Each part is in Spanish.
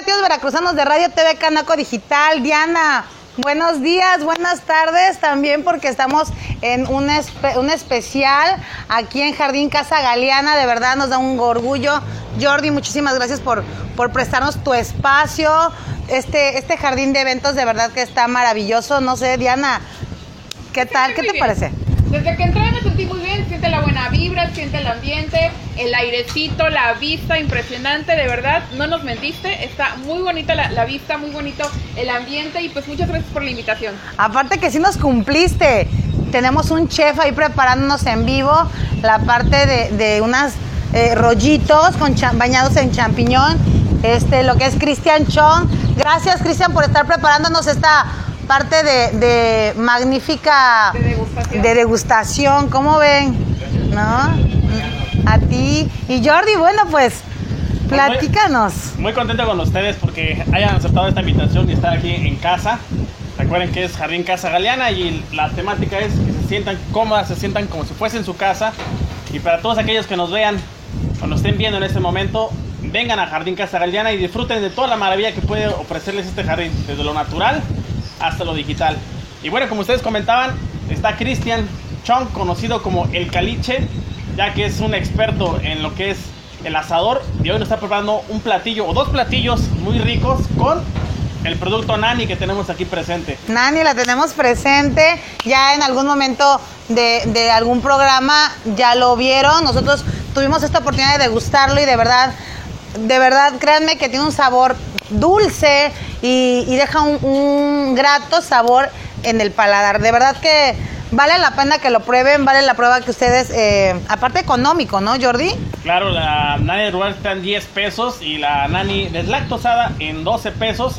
Latidos Veracruzanos de Radio TV Canaco Digital. Diana, buenos días, buenas tardes también porque estamos en un, espe- un especial aquí en Jardín Casa Galeana. De verdad nos da un orgullo. Jordi, muchísimas gracias por, por prestarnos tu espacio. Este, este jardín de eventos de verdad que está maravilloso. No sé, Diana, ¿qué tal? ¿Qué te bien. parece? Desde que entré bien, siente la buena vibra, siente el ambiente, el airecito, la vista impresionante, de verdad, no nos mentiste, está muy bonita la, la vista, muy bonito el ambiente y pues muchas gracias por la invitación. Aparte que sí nos cumpliste. Tenemos un chef ahí preparándonos en vivo la parte de, de unas eh, rollitos con bañados en champiñón. Este, lo que es Cristian Chong. Gracias, Cristian, por estar preparándonos esta parte de, de magnífica De degustación. de degustación. ¿Cómo ven? ¿No? A ti. Y Jordi, bueno, pues, platícanos. Muy contento con ustedes porque hayan aceptado esta invitación y estar aquí en casa. Recuerden que es Jardín Casa Galeana y la temática es que se sientan cómodas, se sientan como si fuesen su casa. Y para todos aquellos que nos vean o nos estén viendo en este momento, vengan a Jardín Casa Galeana y disfruten de toda la maravilla que puede ofrecerles este jardín, desde lo natural hasta lo digital. Y bueno, como ustedes comentaban, está Cristian Chong, conocido como El Caliche, ya que es un experto en lo que es el asador. Y hoy nos está preparando un platillo o dos platillos muy ricos con el producto Nani que tenemos aquí presente. Nani, la tenemos presente. Ya en algún momento de, de algún programa ya lo vieron. Nosotros tuvimos esta oportunidad de degustarlo y de verdad, de verdad, créanme que tiene un sabor dulce y, deja un grato sabor en el paladar. De verdad que vale la pena que lo prueben, vale la prueba que ustedes, eh, aparte económico, ¿no, Jordi? Claro, la Nani rural está en 10 pesos y la Nani deslactosada en 12 pesos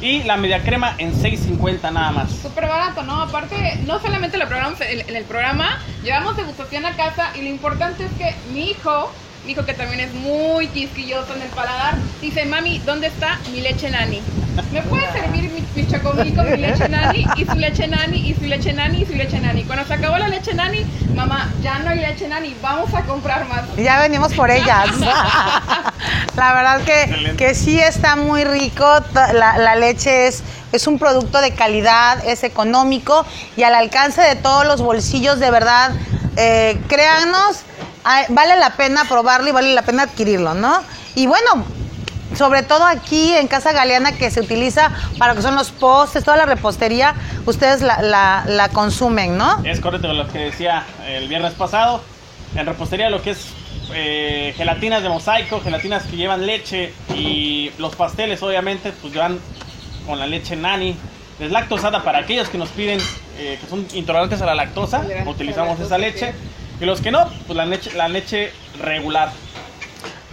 y la media crema en 6.50 nada más. Súper barato, ¿no? Aparte, no solamente lo probamos en, en el programa, llevamos degustación a casa y lo importante es que mi hijo, mi hijo que también es muy quisquilloso en el paladar, dice, mami, ¿dónde está mi leche nani? ¿Me puede servir mi, mi chocomil con mi leche nani? Y su leche nani, y su leche nani, y su leche nani. Cuando se acabó la leche nani, mamá, ya no hay leche nani, vamos a comprar más. Ya venimos por ellas. la verdad que, que sí está muy rico. La, la leche es, es un producto de calidad, es económico y al alcance de todos los bolsillos, de verdad. Eh, créanos, vale la pena probarlo y vale la pena adquirirlo, ¿no? Y bueno, sobre todo aquí en Casa Galeana que se utiliza para lo que son los postes, toda la repostería, ustedes la, la- la consumen, ¿no? Es correcto lo que decía el viernes pasado. En repostería lo que es eh, gelatinas de mosaico, gelatinas que llevan leche y los pasteles obviamente pues llevan con la leche nani. Deslactosada para aquellos que nos piden eh, que son intolerantes a la lactosa, la utilizamos lactosa, esa leche. Y los que no, pues la leche, la leche regular.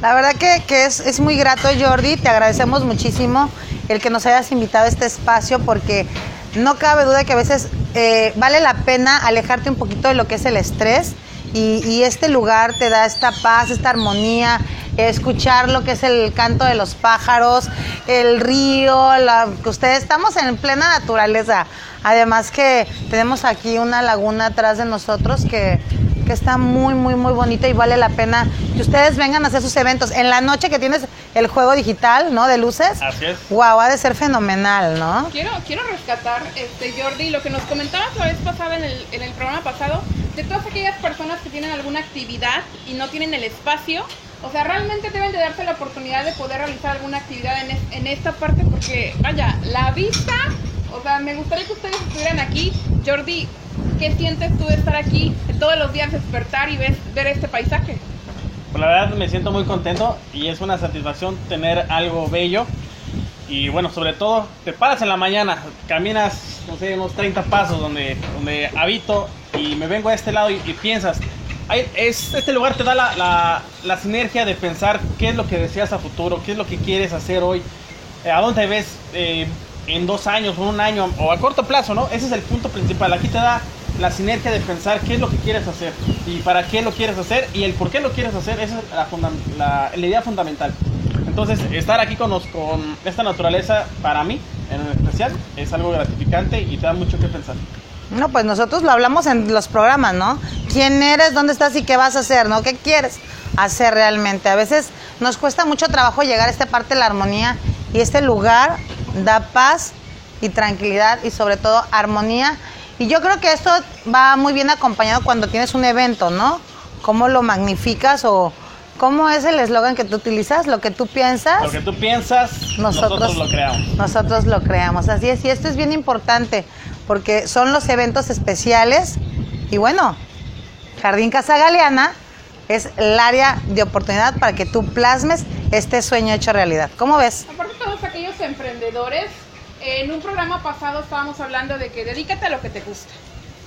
La verdad que, que es, es muy grato, Jordi. Te agradecemos muchísimo el que nos hayas invitado a este espacio porque no cabe duda que a veces eh, vale la pena alejarte un poquito de lo que es el estrés y, y este lugar te da esta paz, esta armonía, escuchar lo que es el canto de los pájaros, el río, la, ustedes estamos en plena naturaleza. Además que tenemos aquí una laguna atrás de nosotros que, que está muy, muy, muy bonita y vale la pena que ustedes vengan a hacer sus eventos. En la noche que tienes el juego digital, ¿no? De luces. Así es. Wow, ha de ser fenomenal, ¿no? Quiero, quiero rescatar, este, Jordi, lo que nos comentabas la vez pasada en el, en el programa pasado, de todas aquellas personas que tienen alguna actividad y no tienen el espacio. O sea, realmente deben de darse la oportunidad de poder realizar alguna actividad en, es- en esta parte porque, vaya, la vista, o sea, me gustaría que ustedes estuvieran aquí. Jordi, ¿qué sientes tú de estar aquí todos los días despertar y ver, ver este paisaje? Pues la verdad me siento muy contento y es una satisfacción tener algo bello. Y bueno, sobre todo, te paras en la mañana, caminas, no sé, unos 30 pasos donde, donde habito y me vengo a este lado y, y piensas, "Ay, es, este lugar te da la, la- la sinergia de pensar qué es lo que deseas a futuro, qué es lo que quieres hacer hoy, eh, a dónde ves eh, en dos años, un año o a corto plazo, ¿no? Ese es el punto principal. Aquí te da la sinergia de pensar qué es lo que quieres hacer y para qué lo quieres hacer y el por qué lo quieres hacer. Es la, idea fundamental. Entonces, estar aquí con, con esta naturaleza, para mí, en especial, es algo gratificante y te da mucho que pensar. No, pues nosotros lo hablamos en los programas, ¿no? ¿Quién eres? ¿Dónde estás y qué vas a hacer? ¿No? ¿Qué quieres hacer realmente? A veces nos cuesta mucho trabajo llegar a esta parte de la armonía y este lugar da paz y tranquilidad y sobre todo armonía. Y yo creo que esto va muy bien acompañado cuando tienes un evento, ¿no? ¿Cómo lo magnificas o cómo es el eslogan que tú utilizas? Lo que tú piensas. Lo que tú piensas, nosotros, lo creamos. Nosotros lo creamos, así es. Y esto es bien importante porque son los eventos especiales. Y bueno, Jardín Casa Galeana es el área de oportunidad para que tú plasmes este sueño hecho realidad. ¿Cómo ves? Aparte todos aquellos emprendedores, en un programa pasado estábamos hablando de que dedícate a lo que te gusta.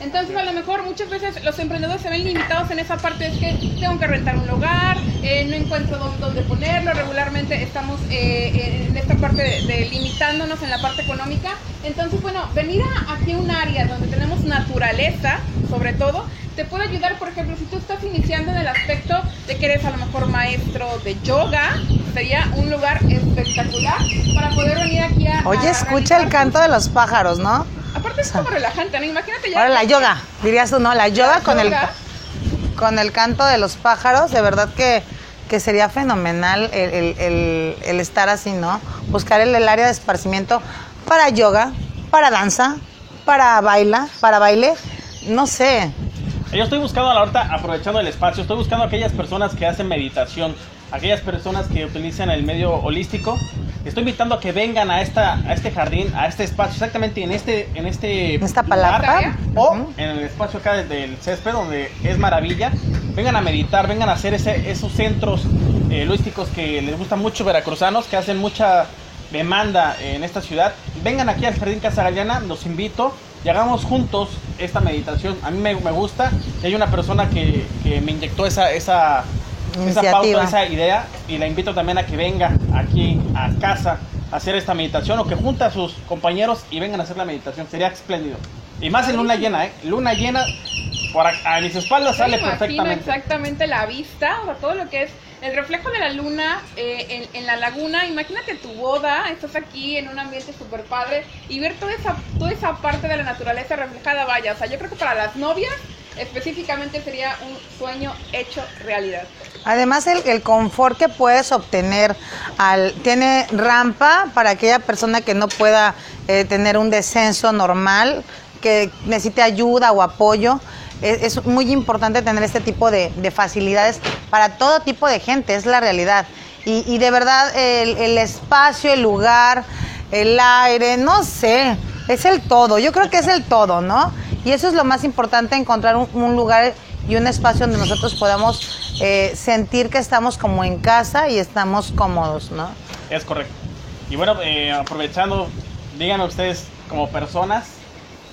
Entonces, a lo mejor muchas veces los emprendedores se ven limitados en esa parte, es que tengo que rentar un lugar, eh, no encuentro dónde, ponerlo, regularmente estamos eh, en esta parte de, limitándonos en la parte económica. Entonces, bueno, venir a, aquí a un área donde tenemos naturaleza, sobre todo, te puede ayudar, por ejemplo, si tú estás iniciando en el aspecto de que eres a lo mejor maestro de yoga, sería un lugar espectacular para poder venir aquí a... Oye, escucha el canto de los pájaros, ¿no? Aparte es como relajante, ¿no? Imagínate ya. Ahora la yoga, dirías tú, ¿no? La yoga, con, El, con el canto de los pájaros, de verdad que, que sería fenomenal el, estar así, ¿no? Buscar el, área de esparcimiento para yoga, para danza, para baila, para baile, no sé. Yo estoy buscando a la horta, aprovechando el espacio, estoy buscando a aquellas personas que hacen meditación, aquellas personas que utilizan el medio holístico estoy invitando a que vengan a esta a este jardín, a este espacio, exactamente en este en este esta palabra o en el espacio acá del césped donde es maravilla. Vengan a meditar, vengan a hacer ese, esos centros eh, que les gustan mucho veracruzanos, que hacen mucha demanda en esta ciudad. Vengan aquí al Jardín Casa Galeana, los invito y hagamos juntos esta meditación. A mí me, me gusta y hay una persona que, que me inyectó esa, esa esa pauta, esa idea y la invito también a que venga aquí a casa a hacer esta meditación o que junte a sus compañeros y vengan a hacer la meditación. Sería espléndido. Y más en luna llena, ¿eh? Luna llena, por a, mis espaldas sale perfectamente. exactamente la vista, o todo lo que es el reflejo de la luna eh, en, la laguna. Imagínate tu boda, estás aquí en un ambiente súper padre y ver toda esa, toda esa parte de la naturaleza reflejada, vaya. O sea, yo creo que para las novias específicamente sería un sueño hecho realidad. Además, el, confort que puedes obtener, al, tiene rampa para aquella persona que no pueda eh, tener un descenso normal, que necesite ayuda o apoyo. Es, muy importante tener este tipo de, facilidades para todo tipo de gente, es la realidad. Y, de verdad, el, espacio, el lugar, el aire, no sé, es el todo. Yo creo que es el todo, ¿no? Y eso es lo más importante, encontrar un, lugar y un espacio donde nosotros podamos eh, sentir que estamos como en casa y estamos cómodos, ¿no? Es correcto. Y bueno, eh, aprovechando, díganme ustedes como personas,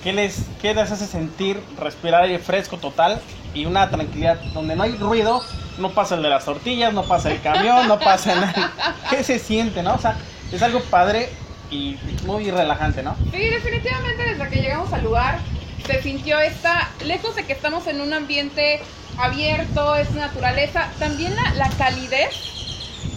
¿qué les, ¿qué les hace sentir respirar aire fresco total y una tranquilidad donde no hay ruido? No pasa el de las tortillas, no pasa el camión, no pasa nada. ¿Qué se siente, no? O sea, es algo padre y muy relajante, ¿no? Sí, definitivamente desde que llegamos al lugar se sintió esta, lejos de que estamos en un ambiente abierto, es naturaleza, también la, la calidez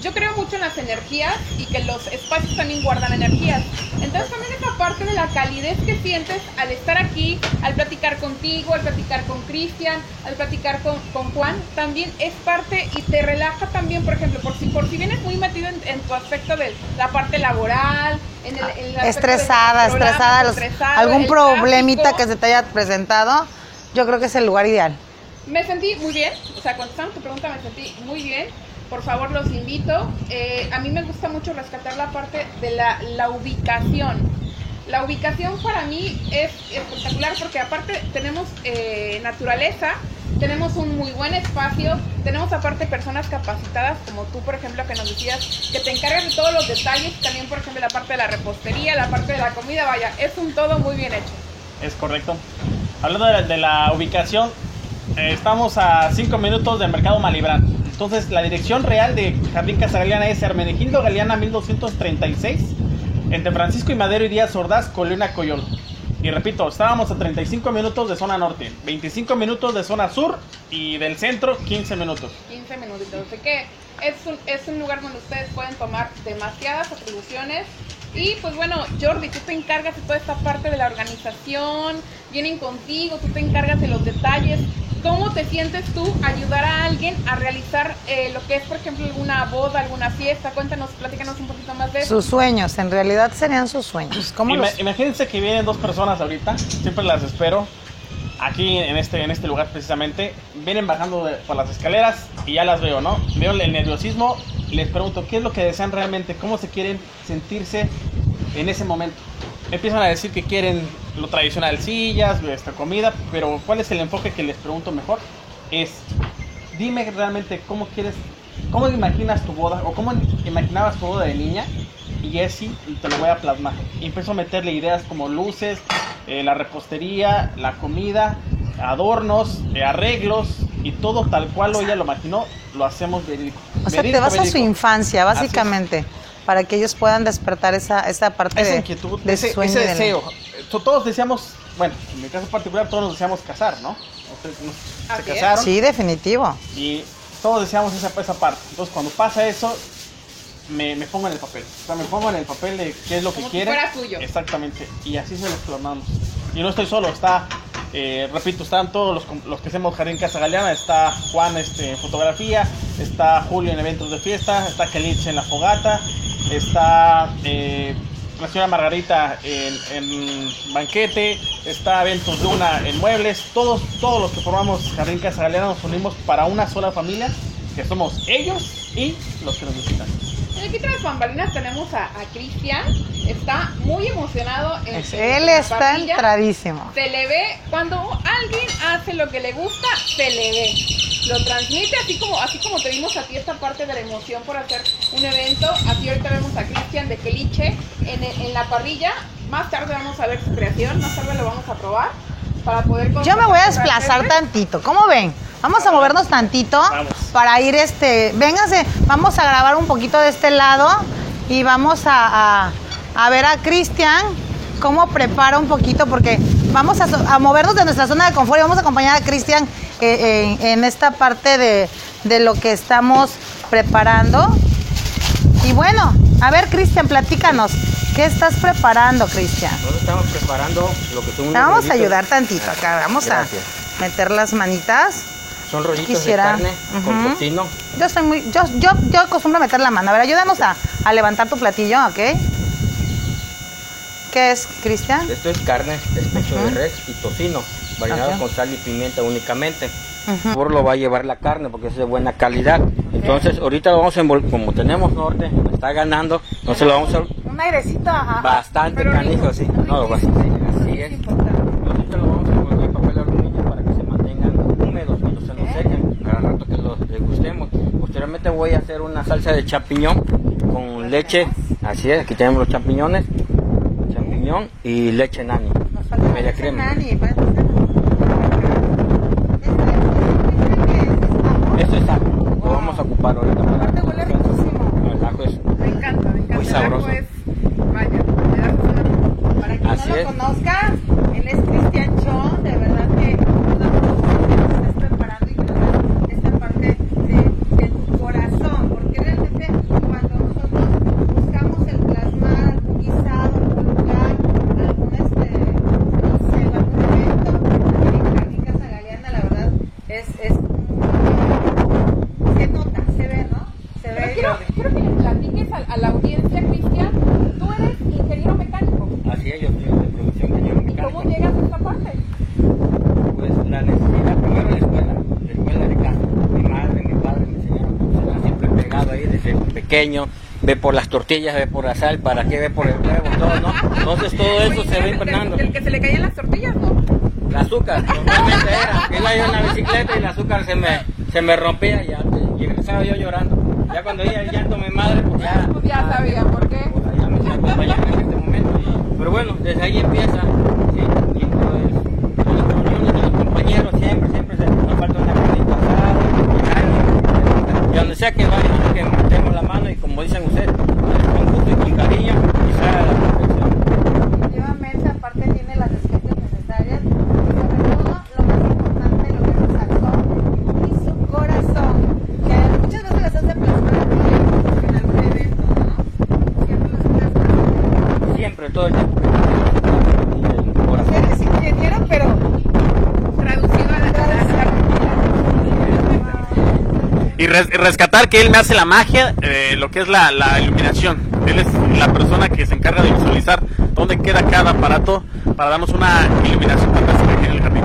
yo creo mucho en las energías y que los espacios también guardan energías. Entonces también esa parte de la calidez que sientes al estar aquí, al platicar contigo, al platicar con Cristian, al platicar con, con, Juan, también es parte y te relaja también, por ejemplo, por si, por si vienes muy metido en, tu aspecto de la parte laboral, en el, estresada, estresada, algún problemita que se te haya presentado, yo creo que es el lugar ideal. Me sentí muy bien, o sea, contestando tu pregunta me sentí muy bien por favor los invito. Eh, a mí me gusta mucho rescatar la parte de la, ubicación. La ubicación para mí es espectacular porque aparte tenemos eh, naturaleza, tenemos un muy buen espacio, tenemos aparte personas capacitadas como tú, por ejemplo, que nos decías que te encargan de todos los detalles, también por ejemplo la parte de la repostería, la parte de la comida, vaya, es un todo muy bien hecho. Es correcto. Hablando de la, ubicación, eh, estamos a 5 minutos del mercado Malibrán. Entonces, la dirección real de Jardín Casa Galeana es Hermenegildo Galeana 1236, entre Francisco y Madero y Díaz Ordaz, Colina Coyol. Y repito, estábamos a 35 minutos de zona norte, 25 minutos de zona sur y del centro 15 minutos. 15 minutitos, así que es un, es un lugar donde ustedes pueden tomar demasiadas atribuciones Y pues bueno, Jordi, tú te encargas de toda esta parte de la organización, vienen contigo, tú te encargas de los detalles. ¿Cómo te sientes tú ayudar a alguien a realizar eh, lo que es, por ejemplo, alguna boda, alguna fiesta? Cuéntanos, platícanos un poquito más de eso. Sus sueños, en realidad serían sus sueños. ¿Cómo Ima- los- Imagínense que vienen dos personas ahorita, siempre las espero aquí en este, en este lugar precisamente. Vienen bajando de- por las escaleras y ya las veo, ¿no? Veo el nerviosismo y les pregunto qué es lo que desean realmente, cómo se quieren sentirse en ese momento. Empiezan a decir que quieren lo tradicional, sillas, esta comida, pero ¿cuál es el enfoque que les pregunto mejor? Es, dime realmente cómo quieres, cómo imaginas tu boda o cómo imaginabas tu boda de niña y y te lo voy a plasmar. Y empiezo a meterle ideas como luces, eh, la repostería, la comida, adornos, eh, arreglos y todo tal cual ella lo imaginó, lo hacemos verídico. O sea, te Verídico, vas a su infancia, Así básicamente, para que ellos puedan despertar esa, esa parte esa de, inquietud, de ese, sueño ese de- deseo. To- Todos deseamos, bueno, en mi caso particular, todos nos deseamos casar, ¿no? Ustedes nos- Así se casaron Sí, definitivo. y todos deseamos esa, esa parte. Entonces, cuando pasa eso, me, me pongo en el papel. O sea, me pongo en el papel de qué es lo que Como fuera tuyo. Exactamente. Y así se los plasmamos. Y no estoy solo, está, eh, repito, están todos los, que hacemos Jardín Casa Galeana. Está Juan este, en fotografía, está Julio en eventos de fiesta, está Kelich en la fogata, está eh, la señora Margarita en, en banquete, está Eventos Luna en muebles. Todos, todos los que formamos Jardín Casa Galeana nos unimos para una sola familia, que somos ellos y los que nos visitan. Aquí tras bambalinas tenemos a, a Cristian, está muy emocionado. En, Es- él está entradísimo. Se le ve, cuando alguien hace lo que le gusta, se le ve. Lo transmite así como, así como te vimos a ti esta parte de la emoción por hacer un evento. Así ahorita vemos a Cristian de Keliche en, en la parrilla. Más tarde vamos a ver su creación, más tarde lo vamos a probar para poder Yo me voy a desplazar tantito. ¿Cómo ven? Vamos a movernos tantito Vamos. para ir este. Vénganse, vamos a grabar un poquito de este lado y vamos a, a- a ver a Cristian cómo prepara un poquito, porque vamos a, a movernos de nuestra zona de confort y vamos a acompañar a Cristian eh, en, en esta parte de, de lo que estamos preparando. Y bueno, a ver, Cristian, platícanos. ¿Qué estás preparando, Cristian? Nosotros estamos preparando lo que son Te vamos a ayudar tantito acá. Vamos Gracias. a meter las manitas. Son rollitos Quisiera. de carne con tocino. Yo soy muy, yo, yo, yo acostumbro a meter la mano. A ver, ayúdanos a, a levantar tu platillo, ¿ok? ¿Qué es, Cristian? Esto es carne, es pecho de res y tocino, marinado con sal y pimienta únicamente. Por lo va a llevar la carne porque es de buena calidad. Entonces, ahorita lo vamos a envolver, como tenemos norte, está ganando, entonces lo vamos a Un airecito. ajá. bastante canijo, sí. No, va- así es. Ahorita lo vamos a envolver en papel aluminio para que se mantengan húmedos cuando se nos sequen, al rato que los degustemos. Posteriormente voy a hacer una salsa de champiñón con leche, así es, aquí tenemos los champiñones, champiñón y leche nani, media crema. Esto es lo vamos a ocupar ahorita para Aparte huele riquísimo. No, el ajo es Me encanta, me encanta. Muy El ajo sabroso. es- vaya, Para quien Así no lo es. conozca, él es Cristian John, de verdad que estás preparando y que nos das esta parte de, de tu corazón, porque realmente cuando nosotros buscamos el plasmar algún guisado, algún lugar, algún este, no sé, algún evento, en Jardín Casa Galeana, la verdad, es, es se nota, se ve, ¿no? Se Pero ve quiero, Jordi. quiero que le platiques a, a la audiencia, Cristian. Tú eres ingeniero mecánico. así es, yo soy de producción de ¿Y mecánico. cómo llegas a esta parte? Pues la necesidad, primero la escuela, la escuela de casa. Mi madre, mi padre me enseñaron a cocinar, siempre pegado ahí desde pequeño. Ve por las tortillas, ve por la sal, ¿para qué ve por el huevo? Todo, ¿no? Entonces todo eso se va impregnando. Del, del que se le caían las tortillas, ¿no? El azúcar, normalmente era. Iba yo en la bicicleta y el azúcar se me, se me rompía y ya y regresaba yo llorando. Ya cuando oía el llanto mi madre, pues ya. Pues ya sabía por qué. Pues allá me acompañando en este momento. pero bueno, desde ahí empieza. ¿sí? Y pues, en las reuniones de los compañeros siempre, siempre se nos falta una carnita asada, y algo. Y donde sea que vayamos, que metemos la mano y como dicen ustedes, con gusto y con cariño, y sale a la perfección. Definitivamente, aparte tiene las especies necesarias y sobre todo lo más importante, lo que resaltó, y su corazón, que muchas veces las hace plasmar aquí en algún evento, ¿no? Siempre las plasma y res- rescatar que él me hace la magia, eh, lo que es la, la iluminación. Él es la persona que se encarga de visualizar dónde queda cada aparato para darnos una iluminación fantástica aquí en el jardín.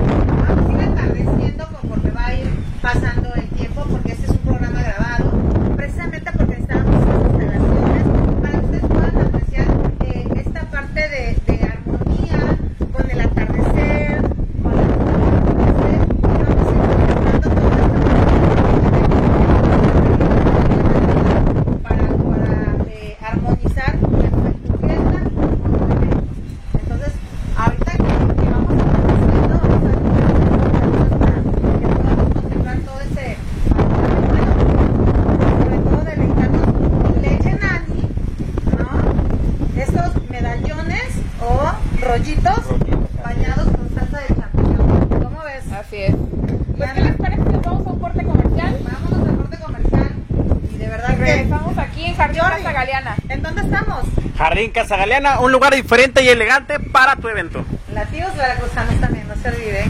Vamos a ir atardeciendo conforme va a ir pasando el tiempo, porque este es un programa grabado, precisamente porque estábamos en instalaciones, para que ustedes puedan apreciar eh, esta parte de, de armonía con el atardecer, con el atardecer. Vamos a ir mejorando toda esta para, para eh, armonizar la fiesta con los eventos. Entonces, ahorita que, que vamos haciendo, vamos a para que podamos contemplar todo ese bueno, sobre todo deleitarnos leche nani, ¿no? Estos medallones o rollitos bañados con salsa de champiñón. ¿Cómo ves? Así es. Pues, ¿qué les parece si nos vamos a un corte comercial? Vámonos al corte comercial y de verdad que... Regresamos aquí en Jardín Jordi. Casa Galeana. ¿En dónde estamos? Jardín Casa Galeana, un lugar diferente y elegante para tu evento. Latidos veracruzanos también, no se olviden.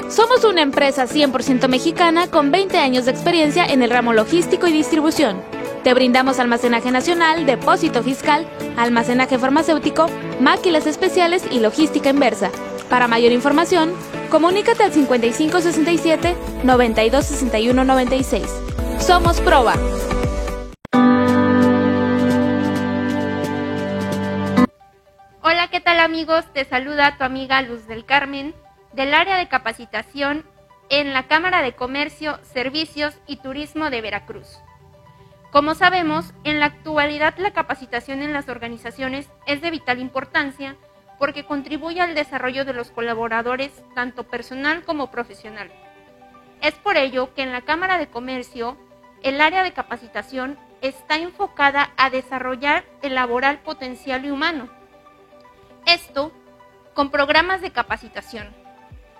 Somos una empresa 100% mexicana con 20 años de experiencia en el ramo logístico y distribución. Te brindamos almacenaje nacional, depósito fiscal, almacenaje farmacéutico, máquinas especiales y logística inversa. Para mayor información, comunícate al 5567 9261 96. Somos Proba. Hola, ¿qué tal amigos? Te saluda tu amiga Luz del Carmen del área de capacitación en la Cámara de Comercio, Servicios y Turismo de Veracruz. Como sabemos, en la actualidad la capacitación en las organizaciones es de vital importancia porque contribuye al desarrollo de los colaboradores tanto personal como profesional. Es por ello que en la Cámara de Comercio el área de capacitación está enfocada a desarrollar el laboral potencial y humano. Esto con programas de capacitación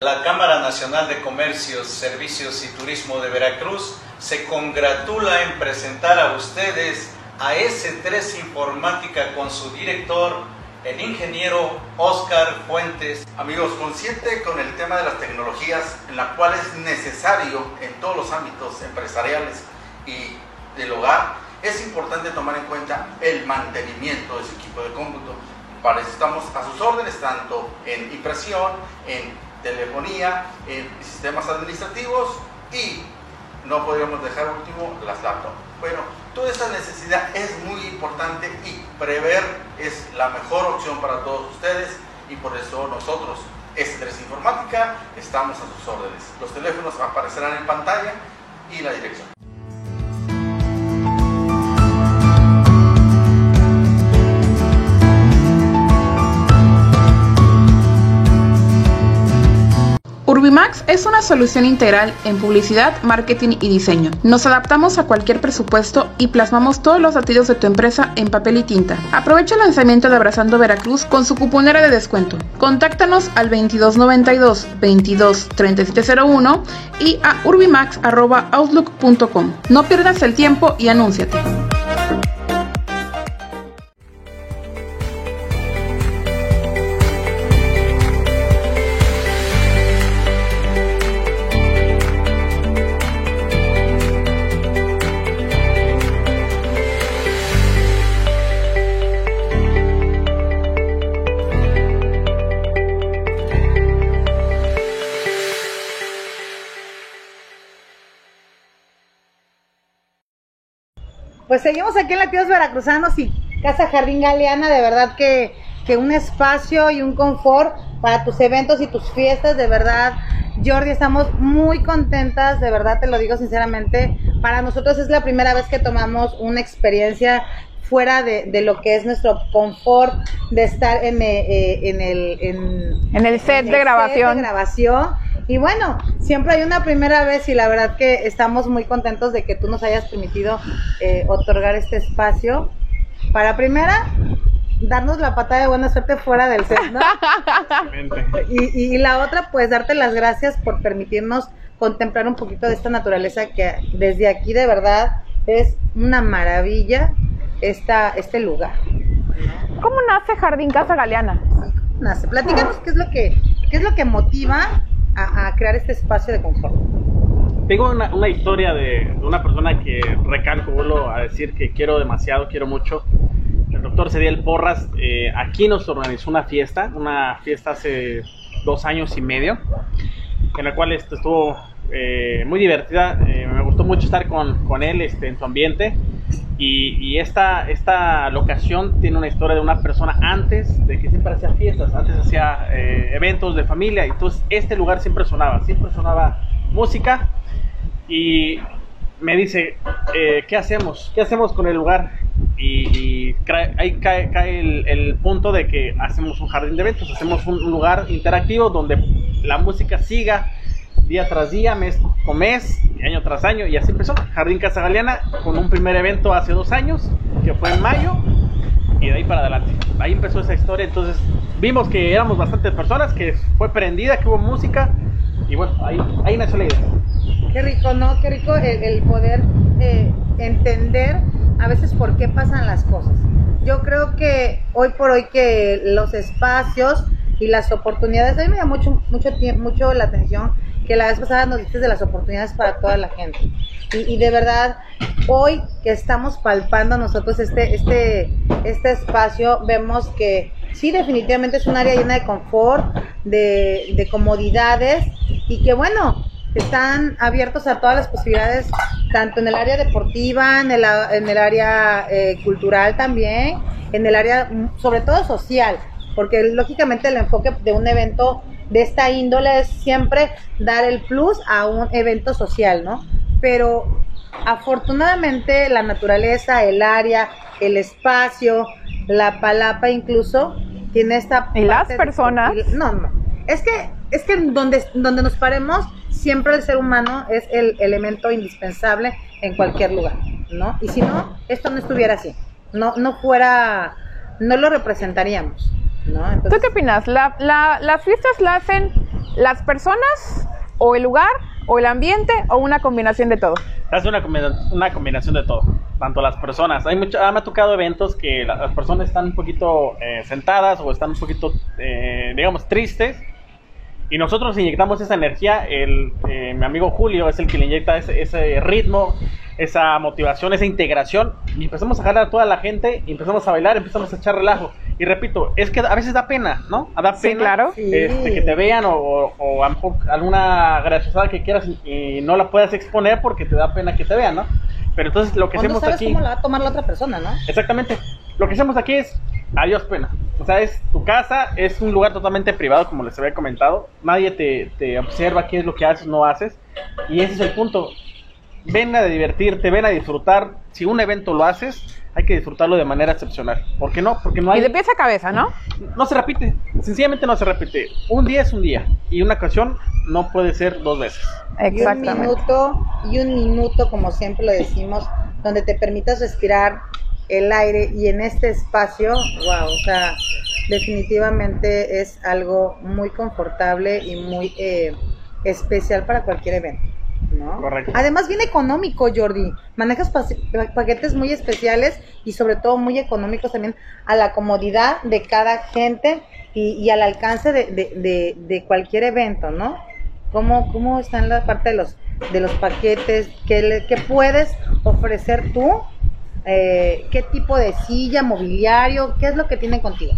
La Cámara Nacional de Comercios, Servicios y Turismo de Veracruz se congratula en presentar a ustedes a S3 Informática con su director, el ingeniero Oscar Fuentes. Amigos, consciente con el tema de las tecnologías, en la cual es necesario en todos los ámbitos empresariales y del hogar, es importante tomar en cuenta el mantenimiento de su equipo de cómputo. Para eso estamos a sus órdenes, tanto en impresión, en telefonía, en sistemas administrativos y no podríamos dejar último las laptops. Bueno, toda esta necesidad es muy importante y prever es la mejor opción para todos ustedes y por eso nosotros, S3 Informática, estamos a sus órdenes. Los teléfonos aparecerán en pantalla y la dirección. Urbimax es una solución integral en publicidad, marketing y diseño. Nos adaptamos a cualquier presupuesto y plasmamos todos los latidos de tu empresa en papel y tinta. Aprovecha el lanzamiento de Abrazando Veracruz con su cuponera de descuento. Contáctanos al 2292 22 3701 y a urbimax.outlook.com. No pierdas el tiempo y anúnciate. Aquí en Latidos Veracruzanos y Casa Jardín Galeana, de verdad que, que un espacio y un confort para tus eventos y tus fiestas, de verdad. Jordi, estamos muy contentas, de verdad te lo digo sinceramente. Para nosotros es la primera vez que tomamos una experiencia fuera de, de lo que es nuestro confort de estar en, eh, en el, en, En el set de grabación. de grabación. Y bueno, siempre hay una primera vez y la verdad que estamos muy contentos de que tú nos hayas permitido eh, otorgar este espacio. Para primera, darnos la patada de buena suerte fuera del set, ¿no? y, y- y la otra, pues darte las gracias por permitirnos contemplar un poquito de esta naturaleza que desde aquí de verdad es una maravilla esta, este lugar. ¿Cómo nace Jardín Casa Galeana? Nace. Platícanos qué es lo que, qué es lo que motiva a, a crear este espacio de confort. Tengo una, una historia de, una persona que recalco, vuelvo a decir que quiero demasiado, quiero mucho. El doctor Cediel Porras eh, aquí nos organizó una fiesta, una fiesta hace dos años y medio, en la cual este, estuvo eh, muy divertida. eh, me gustó mucho estar con, con él este, en su ambiente. Y, esta, esta locación tiene una historia de una persona antes de que siempre hacía fiestas, antes hacía eh, eventos de familia. Entonces este lugar siempre sonaba, siempre sonaba música y me dice, eh, ¿qué hacemos? ¿Qué hacemos con el lugar? Y, ahí cae, cae el, el punto de que hacemos un jardín de eventos, hacemos un lugar interactivo donde la música siga día tras día, mes con mes, año tras año, y así empezó Jardín Casa Galeana con un primer evento hace dos años, que fue en mayo, y de ahí para adelante. Ahí empezó esa historia, entonces vimos que éramos bastantes personas, que fue prendida, que hubo música, y bueno, ahí, ahí nació la idea. Qué rico, ¿no? Qué rico el, poder eh, entender a veces por qué pasan las cosas. Yo creo que hoy por hoy que los espacios y las oportunidades, a mí me llama mucho, mucho, mucho la atención que la vez pasada nos diste de las oportunidades para toda la gente. Y, y de verdad, hoy que estamos palpando nosotros este, este, este espacio, vemos que sí, definitivamente es un área llena de confort, de, de comodidades y que bueno, están abiertos a todas las posibilidades, tanto en el área deportiva, en el, en el área eh, cultural también, en el área mm, sobre todo social, porque lógicamente el enfoque de un evento de esta índole es siempre dar el plus a un evento social, ¿no? Pero afortunadamente la naturaleza, el área, el espacio, la palapa incluso, tiene esta... Y las de- personas. no, no. Es que, es que donde, donde nos paremos, siempre el ser humano es el elemento indispensable en cualquier lugar, ¿no? Y si no, esto no estuviera así. No, no fuera, no lo representaríamos, ¿no? ¿Tú qué opinas? ¿La, la- ¿Las fiestas la hacen las personas o el lugar o el ambiente o una combinación de todo? Hace una, combina- una combinación de todo, tanto las personas. Hay mucho, ah, me ha tocado eventos que la- las personas están un poquito eh, sentadas o están un poquito, eh, digamos, tristes. Y nosotros inyectamos esa energía. El, eh, mi amigo Julio es el que le inyecta ese, ese ritmo, esa motivación, esa integración. Y empezamos a jalar a toda la gente, y empezamos a bailar, empezamos a echar relajo. Y repito, es que a veces da pena, ¿no? Da Sí, pena claro. este, que te vean o, o- o a lo mejor alguna graciosada que quieras y, y no la puedas exponer porque te da pena que te vean, ¿no? Pero entonces lo que o no hacemos sabes aquí... cómo la va a tomar la otra persona, ¿no? Exactamente. Lo que hacemos aquí es adiós pena. O sea, es tu casa, es un lugar totalmente privado, como les había comentado. Nadie te, te observa qué es lo que haces o no haces. Y ese es el punto. Ven a divertirte, ven a disfrutar. Si un evento lo haces, hay que disfrutarlo de manera excepcional. ¿Por qué no? Porque no hay... Y de pies a cabeza, ¿no? No se repite, sencillamente no se repite. Un día es un día y una ocasión no puede ser dos veces. Y un minuto, y un minuto, como siempre lo decimos, donde te permitas respirar el aire y en este espacio, wow, o sea, definitivamente es algo muy confortable y muy eh, especial para cualquier evento. ¿No? Correcto. Además viene económico, Jordi. Manejas pa- paquetes muy especiales y sobre todo muy económicos también a la comodidad de cada gente y, y al alcance de, de- de- de cualquier evento, ¿no? ¿Cómo, cómo está en la parte de los, de los paquetes? ¿Qué, le- qué puedes ofrecer tú? Eh, ¿Qué tipo de silla, mobiliario? ¿Qué es lo que tienen contigo?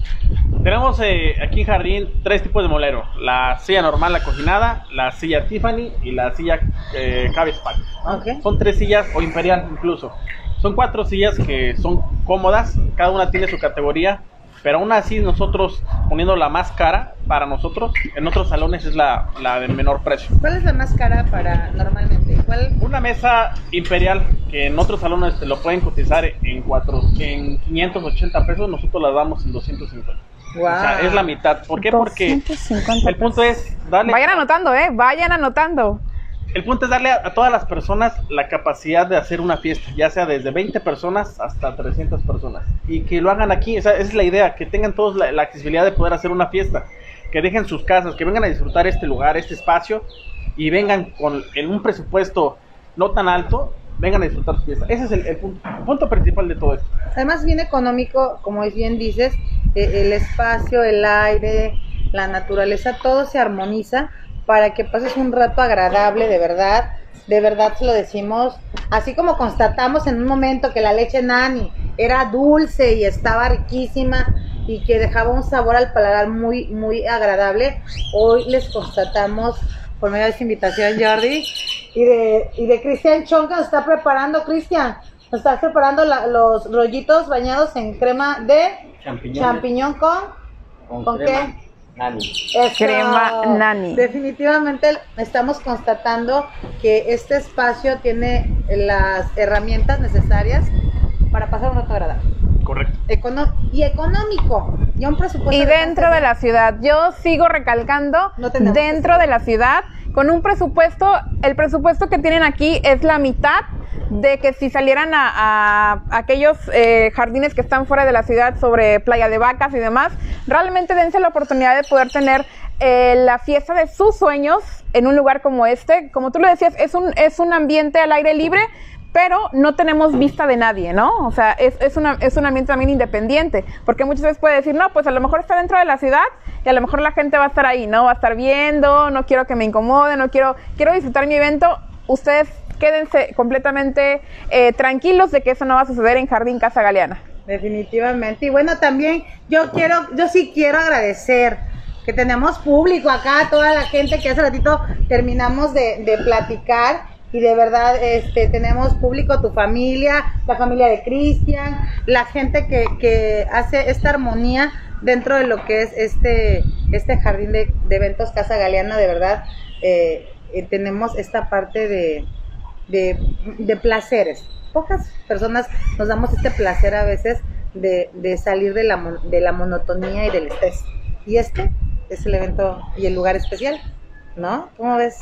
Tenemos eh, aquí en Jardín tres tipos de molero. La silla normal, la cocinada, la silla Tiffany y la silla eh, Cabezpack. Son tres sillas, o imperial incluso. Son cuatro sillas que son cómodas, cada una tiene su categoría, pero aún así nosotros poniendo la más cara para nosotros, en otros salones es la, la de menor precio. ¿Cuál es la más cara para normalmente? ¿Cuál? Una mesa imperial que en otros salones te lo pueden cotizar en, cuatro, en 580 pesos, nosotros la damos en 250. O sea, es la mitad. ¿Por qué? Porque 250 el punto es darle Vayan anotando, ¿eh? Vayan anotando. El punto es darle a, a todas las personas la capacidad de hacer una fiesta, ya sea desde 20 personas hasta 300 personas. Y que lo hagan aquí, esa, esa es la idea, que tengan todos la, la accesibilidad de poder hacer una fiesta. Que dejen sus casas, que vengan a disfrutar este lugar, este espacio, y vengan con en un presupuesto no tan alto, vengan a disfrutar su fiesta. Ese es el, el punto, el punto principal de todo esto. Además bien económico, como bien dices, eh, el espacio, el aire, la naturaleza, todo se armoniza para que pases un rato agradable, de verdad, de verdad se lo decimos, así como constatamos en un momento que la leche nani era dulce y estaba riquísima y que dejaba un sabor al paladar muy, muy agradable, hoy les constatamos por medio de esta invitación, Jordi, y de, y de Cristian Chong que nos está preparando, Cristian, nos estás preparando la- los rollitos bañados en crema de champiñón con, Con ¿con crema. qué? Nani. Eso. Crema nani. Definitivamente estamos constatando que este espacio tiene las herramientas necesarias para pasar un rato agradable. Correcto. Econo- y económico. Y un presupuesto Y de dentro de la ciudad, yo sigo recalcando, tenemos dentro de la ciudad, con un presupuesto, el presupuesto que tienen aquí es la mitad de que si salieran a, aquellos eh, jardines que están fuera de la ciudad sobre Playa de Vacas y demás, realmente dense la oportunidad de poder tener eh, la fiesta de sus sueños en un lugar como este. Como tú lo decías, es un, es un ambiente al aire libre, pero no tenemos vista de nadie, ¿no? O sea, es, es, una, es un ambiente también independiente, porque muchas veces puede decir, no, pues a lo mejor está dentro de la ciudad y a lo mejor la gente va a estar ahí, ¿no? Va a estar viendo, no quiero que me incomode, no quiero, quiero disfrutar mi evento. Ustedes quédense completamente eh, tranquilos de que eso no va a suceder en Jardín Casa Galeana. Definitivamente. Y bueno, también yo quiero, yo sí quiero agradecer que tenemos público acá, toda la gente que hace ratito terminamos de, de platicar y de verdad este tenemos público, tu familia, la familia de Cristian, la gente que, que hace esta armonía dentro de lo que es este, este jardín de, eventos Casa Galeana, de verdad, eh, eh, tenemos esta parte de, de, de placeres. Pocas personas nos damos este placer a veces de, de salir de la, de la monotonía y del estrés. Y este es el evento y el lugar especial, ¿no? ¿Cómo ves?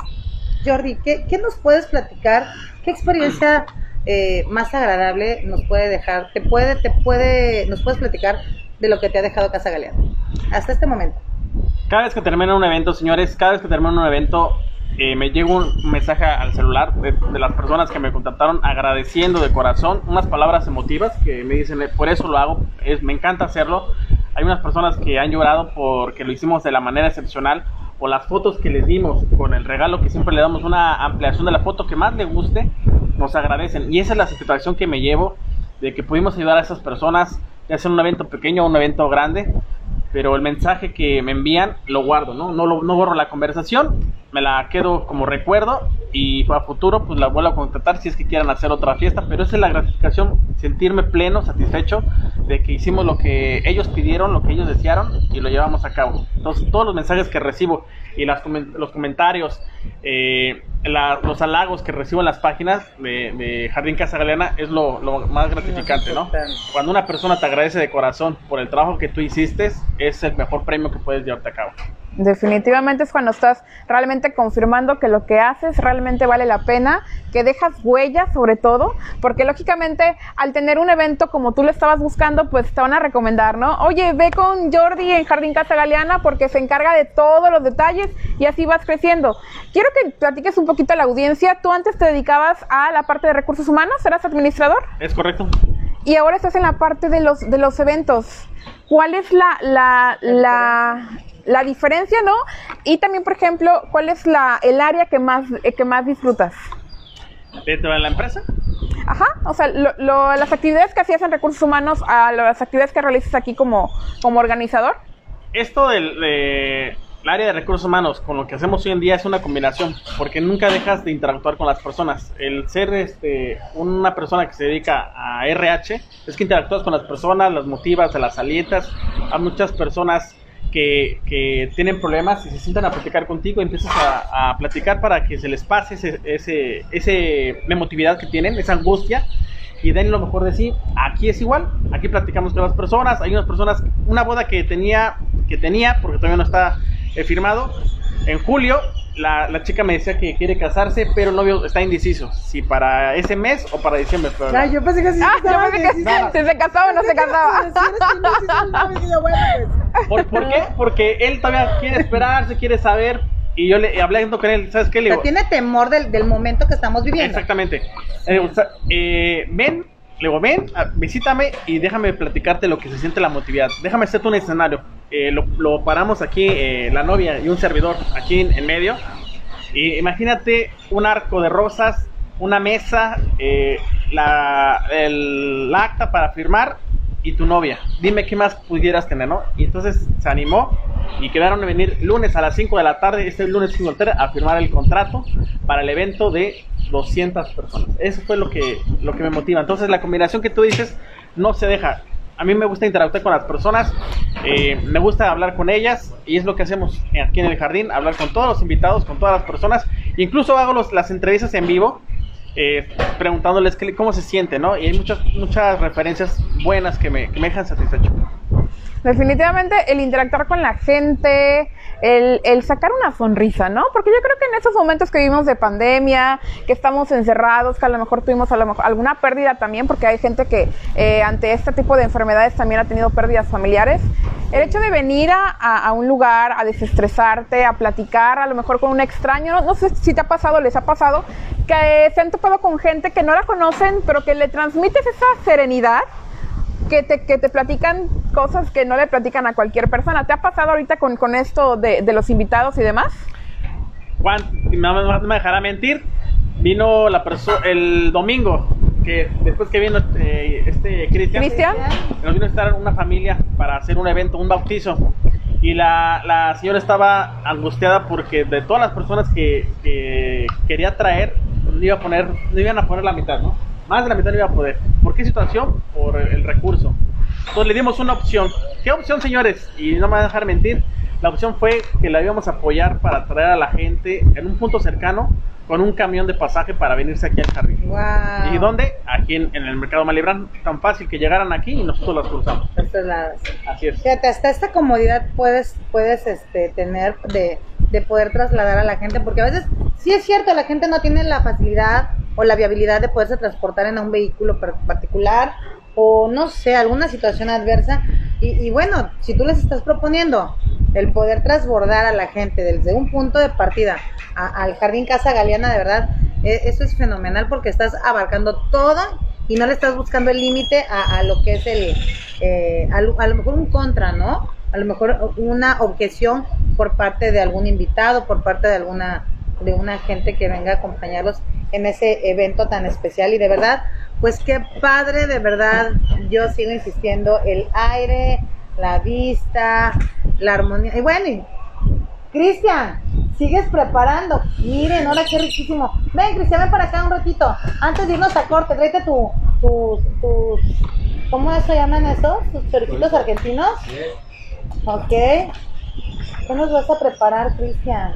Jordi, ¿qué, qué nos puedes platicar? ¿Qué experiencia eh, más agradable nos puede dejar? ¿Te puede, te puede, nos puedes platicar de lo que te ha dejado Casa Galeana hasta este momento? Cada vez que termina un evento, señores, cada vez que termina un evento, eh, me llega un mensaje al celular de, de las personas que me contactaron agradeciendo de corazón unas palabras emotivas que me dicen, eh, por eso lo hago, es, me encanta hacerlo. Hay unas personas que han llorado porque lo hicimos de la manera excepcional o las fotos que les dimos con el regalo que siempre le damos una ampliación de la foto que más le guste, nos agradecen. Y esa es la satisfacción que me llevo de que pudimos ayudar a esas personas, ya sea en un evento pequeño o un evento grande, pero el mensaje que me envían lo guardo, ¿no? No, no borro la conversación, me la quedo como recuerdo y a futuro pues la vuelvo a contactar si es que quieran hacer otra fiesta, pero esa es la gratificación, sentirme pleno, satisfecho de que hicimos lo que ellos pidieron, lo que ellos desearon y lo llevamos a cabo. Entonces todos los mensajes que recibo y las los comentarios, eh, la- los halagos que recibo en las páginas de, de Jardín Casa Galeana es lo, lo más gratificante, ¿no? Cuando una persona te agradece de corazón por el trabajo que tú hiciste, es el mejor premio que puedes llevarte a cabo. Definitivamente es cuando estás realmente confirmando que lo que haces realmente vale la pena, que dejas huella sobre todo, porque lógicamente al tener un evento como tú lo estabas buscando, pues te van a recomendar, ¿no? Oye, ve con Jordi en Jardín Casa Galeana porque se encarga de todos los detalles y así vas creciendo. Quiero que platiques un poquito a la audiencia. Tú antes te dedicabas a la parte de recursos humanos, eras administrador ¿Es correcto? y ahora estás en la parte de los, de los eventos. ¿Cuál es la, la, la, la diferencia, no? Y también, por ejemplo, ¿cuál es la, el área que más, eh, que más disfrutas? ¿Dentro de la empresa? Ajá, o sea, lo- lo- las actividades que hacías en recursos humanos a las actividades que realizas aquí como, como organizador. Esto del de, el área de recursos humanos con lo que hacemos hoy en día es una combinación, porque nunca dejas de interactuar con las personas. El ser este, una persona que se dedica a RH es que interactúas con las personas, las motivas, las alientas. Hay muchas personas que, que tienen problemas y se sientan a platicar contigo, empiezas a, a platicar para que se les pase ese, ese, ese emotividad que tienen, esa angustia, y den lo mejor de sí. Aquí es igual, aquí platicamos con las personas, hay unas personas, una boda que tenía, que tenía, porque todavía no está eh, firmado, en julio. La, la chica me decía que quiere casarse, pero el novio está indeciso, si para ese mes o para diciembre. pero- Ah, yo pensé que sí. Ah, yo pensé que sí, si se casaba o no se casaba. ¿Por, por qué? Porque él todavía quiere esperar, se quiere saber. Y yo le hablando con él, ¿sabes qué? Le O sea, digo, tiene temor del, del momento que estamos viviendo. Exactamente. Le digo, sa- eh, ven, le digo, ven, visítame y déjame platicarte lo que se siente la motividad. Déjame hacerte un escenario. Eh, lo, paramos aquí, eh, la novia y un servidor aquí en, medio. Y imagínate un arco de rosas, una mesa, eh, la, el acta para firmar y tu novia. Dime qué más pudieras tener, ¿no? Y entonces se animó y quedaron a venir lunes a las 5 de la tarde, este lunes 5 de la tarde, a firmar el contrato para el evento de 200 personas. Eso fue lo que, lo que me motiva. Entonces la combinación que tú dices no se deja. A mí me gusta interactuar con las personas, eh, me gusta hablar con ellas y es lo que hacemos aquí en el jardín, hablar con todos los invitados, con todas las personas. Incluso hago los- las entrevistas en vivo eh, preguntándoles cómo se siente, ¿no? Y hay muchas, muchas referencias buenas que me, que me dejan satisfecho. Definitivamente el interactuar con la gente, el, el sacar una sonrisa, ¿no? Porque yo creo que en esos momentos que vivimos de pandemia, que estamos encerrados, que a lo mejor tuvimos a lo mejor alguna pérdida también, porque hay gente que eh, ante este tipo de enfermedades también ha tenido pérdidas familiares. El hecho de venir a, a- un lugar, a desestresarte, a platicar, a lo mejor con un extraño, no, no sé si te ha pasado, les ha pasado, que se han topado con gente que no la conocen, pero que le transmites esa serenidad que te, que te platican cosas que no le platican a cualquier persona. ¿Te ha pasado ahorita con, con esto de, de los invitados y demás? Juan, no me, no me dejará mentir, vino la persona el domingo, que después que vino eh, este Cristian, ¿Cristian? nos vino a estar una familia para hacer un evento, un bautizo. Y la, la señora estaba angustiada porque de todas las personas que, que quería traer, iba a poner, no iban a poner la mitad, ¿no? Más de la mitad no iba a poder. ¿Por qué situación? Por el, recurso. Entonces le dimos una opción. ¿Qué opción, señores? Y no me van a dejar mentir. La opción fue que la íbamos a apoyar para traer a la gente en un punto cercano con un camión de pasaje para venirse aquí al jardín. Wow. ¿Y dónde? Aquí en, en el mercado Malibrán. Tan fácil que llegaran aquí y nosotros las cruzamos. Así es. Fíjate, hasta esta comodidad puedes, puedes este, tener de, de poder trasladar a la gente, porque a veces sí es cierto, la gente no tiene la facilidad o la viabilidad de poderse transportar en un vehículo par- particular o no sé, alguna situación adversa. Y, y bueno, si tú les estás proponiendo el poder transbordar a la gente desde un punto de partida al Jardín Casa Galeana, de verdad, eh, eso es fenomenal porque estás abarcando todo y no le estás buscando el límite a, lo que es el, eh, a lo mejor un contra, ¿no? A lo mejor una objeción por parte de algún invitado, por parte de alguna de una gente que venga a acompañarlos en ese evento tan especial y de verdad, pues qué padre, de verdad, yo sigo insistiendo, el aire, la vista, la armonía, y bueno, Cristian, sigues preparando. Miren, ahora qué riquísimo. Ven, Cristian, ven para acá un ratito. Antes de irnos a corte, tráete tu, tus, tus, ¿cómo se llaman esos? ¿Tus choricitos argentinos? Ok. ¿Qué nos vas a preparar, Cristian?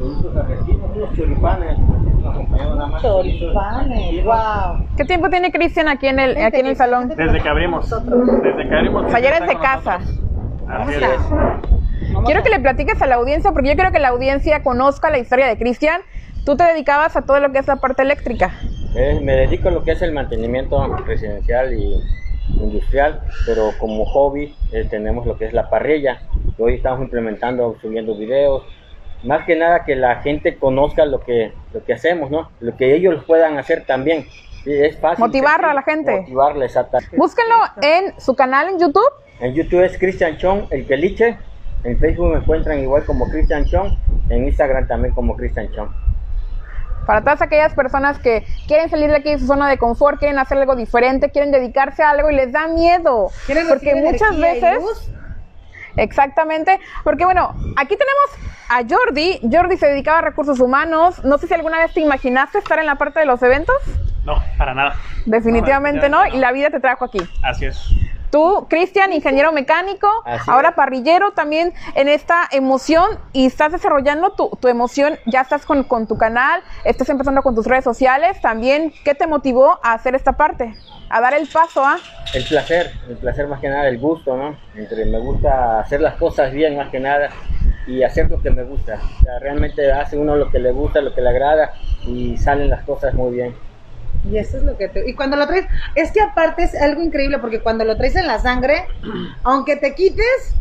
Productos argentinos, unos choripanes, nos. Choripanes, wow. ¿Qué tiempo tiene Cristian aquí en el, aquí en el salón? Desde que abrimos. Desde que abrimos. O sea, ya casa. Así es. Quiero que le platiques a la audiencia, porque yo quiero que la audiencia conozca la historia de Cristian. Tú te dedicabas a todo lo que es la parte eléctrica. Eh, me dedico a lo que es el mantenimiento residencial y industrial, pero como hobby eh, tenemos lo que es la parrilla. Hoy estamos implementando, subiendo videos. Más que nada que la gente conozca lo que, lo que hacemos, ¿no? Lo que ellos puedan hacer también. Sí, es fácil. Motivar a la gente. Motivarla, exactamente. Búsquenlo en su canal en YouTube. En YouTube es Christian Chong, el Peliche. En Facebook me encuentran igual como Christian Chong. En Instagram también como Christian Chong. Para todas aquellas personas que quieren salir de aquí de su zona de confort, quieren hacer algo diferente, quieren dedicarse a algo y les da miedo. ¿Quieren Porque muchas veces... Exactamente, porque bueno, aquí tenemos a Jordi. Jordi se dedicaba a recursos humanos. No sé si alguna vez te imaginaste estar en la parte de los eventos. No, para nada. Definitivamente no, y la vida te trajo aquí. Así es. Tú, Cristian, ingeniero mecánico, Así ahora es. parrillero también en esta emoción y estás desarrollando tu, tu emoción, ya estás con, con tu canal, estás empezando con tus redes sociales, también, ¿qué te motivó a hacer esta parte? A dar el paso a... El placer, el placer más que nada, el gusto, ¿no? Entre me gusta hacer las cosas bien más que nada y hacer lo que me gusta. O sea, realmente hace uno lo que le gusta, lo que le agrada y salen las cosas muy bien. Y eso es lo que te... Y cuando lo traes, es que aparte es algo increíble porque cuando lo traes en la sangre, aunque te quites,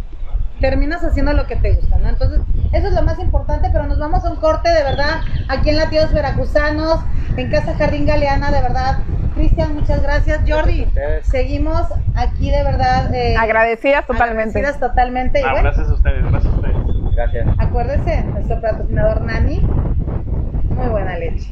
terminas haciendo lo que te gusta, ¿no? Entonces, eso es lo más importante, pero nos vamos a un corte de verdad aquí en Latidos Veracruzanos, en Casa Jardín Galeana, de verdad. Cristian, muchas gracias. Jordi, Gracias seguimos aquí de verdad. eh, Agradecidas totalmente. agradecidas totalmente. Y Ah, bueno, gracias a ustedes, gracias a ustedes. Gracias. acuérdese, nuestro patrocinador Nani, muy buena leche.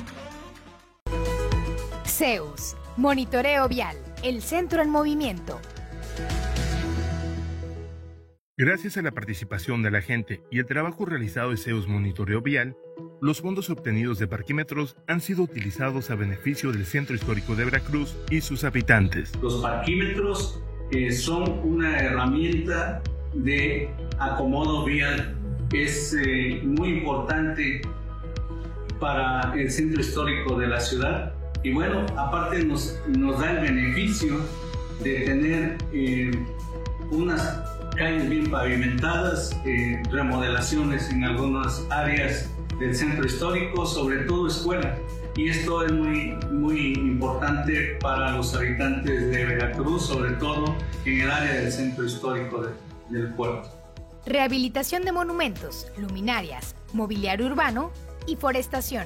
Zeus, Monitoreo Vial, el centro en movimiento. Gracias a la participación de la gente y el trabajo realizado de Zeus Monitoreo Vial, los fondos obtenidos de parquímetros han sido utilizados a beneficio del Centro Histórico de Veracruz y sus habitantes. Los parquímetros eh, son una herramienta de acomodo vial. Es eh, muy importante para el centro histórico de la ciudad y bueno, aparte nos, nos da el beneficio de tener eh, unas calles bien pavimentadas, eh, remodelaciones en algunas áreas del centro histórico, sobre todo escuelas. Y esto es muy, muy importante para los habitantes de Veracruz, sobre todo en el área del centro histórico de- del puerto. Rehabilitación de monumentos, luminarias, mobiliario urbano y forestación.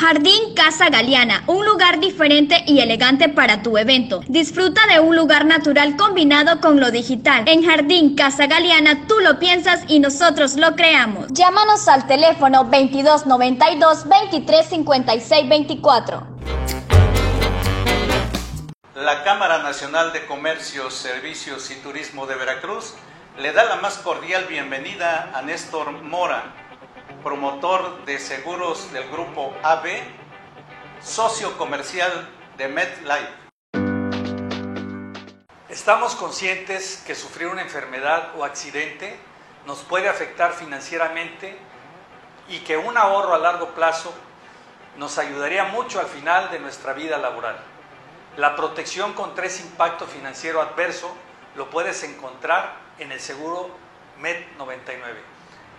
Jardín Casa Galeana, un lugar diferente y elegante para tu evento. Disfruta de un lugar natural combinado con lo digital. En Jardín Casa Galeana tú lo piensas y nosotros lo creamos. Llámanos al teléfono 2292 2356 24. La Cámara Nacional de Comercio, Servicios y Turismo de Veracruz le da la más cordial bienvenida a Néstor Mora, promotor de seguros del grupo AB, socio comercial de MedLife. Estamos conscientes que sufrir una enfermedad o accidente nos puede afectar financieramente y que un ahorro a largo plazo nos ayudaría mucho al final de nuestra vida laboral. La protección contra ese impacto financiero adverso lo puedes encontrar en el seguro MED 99.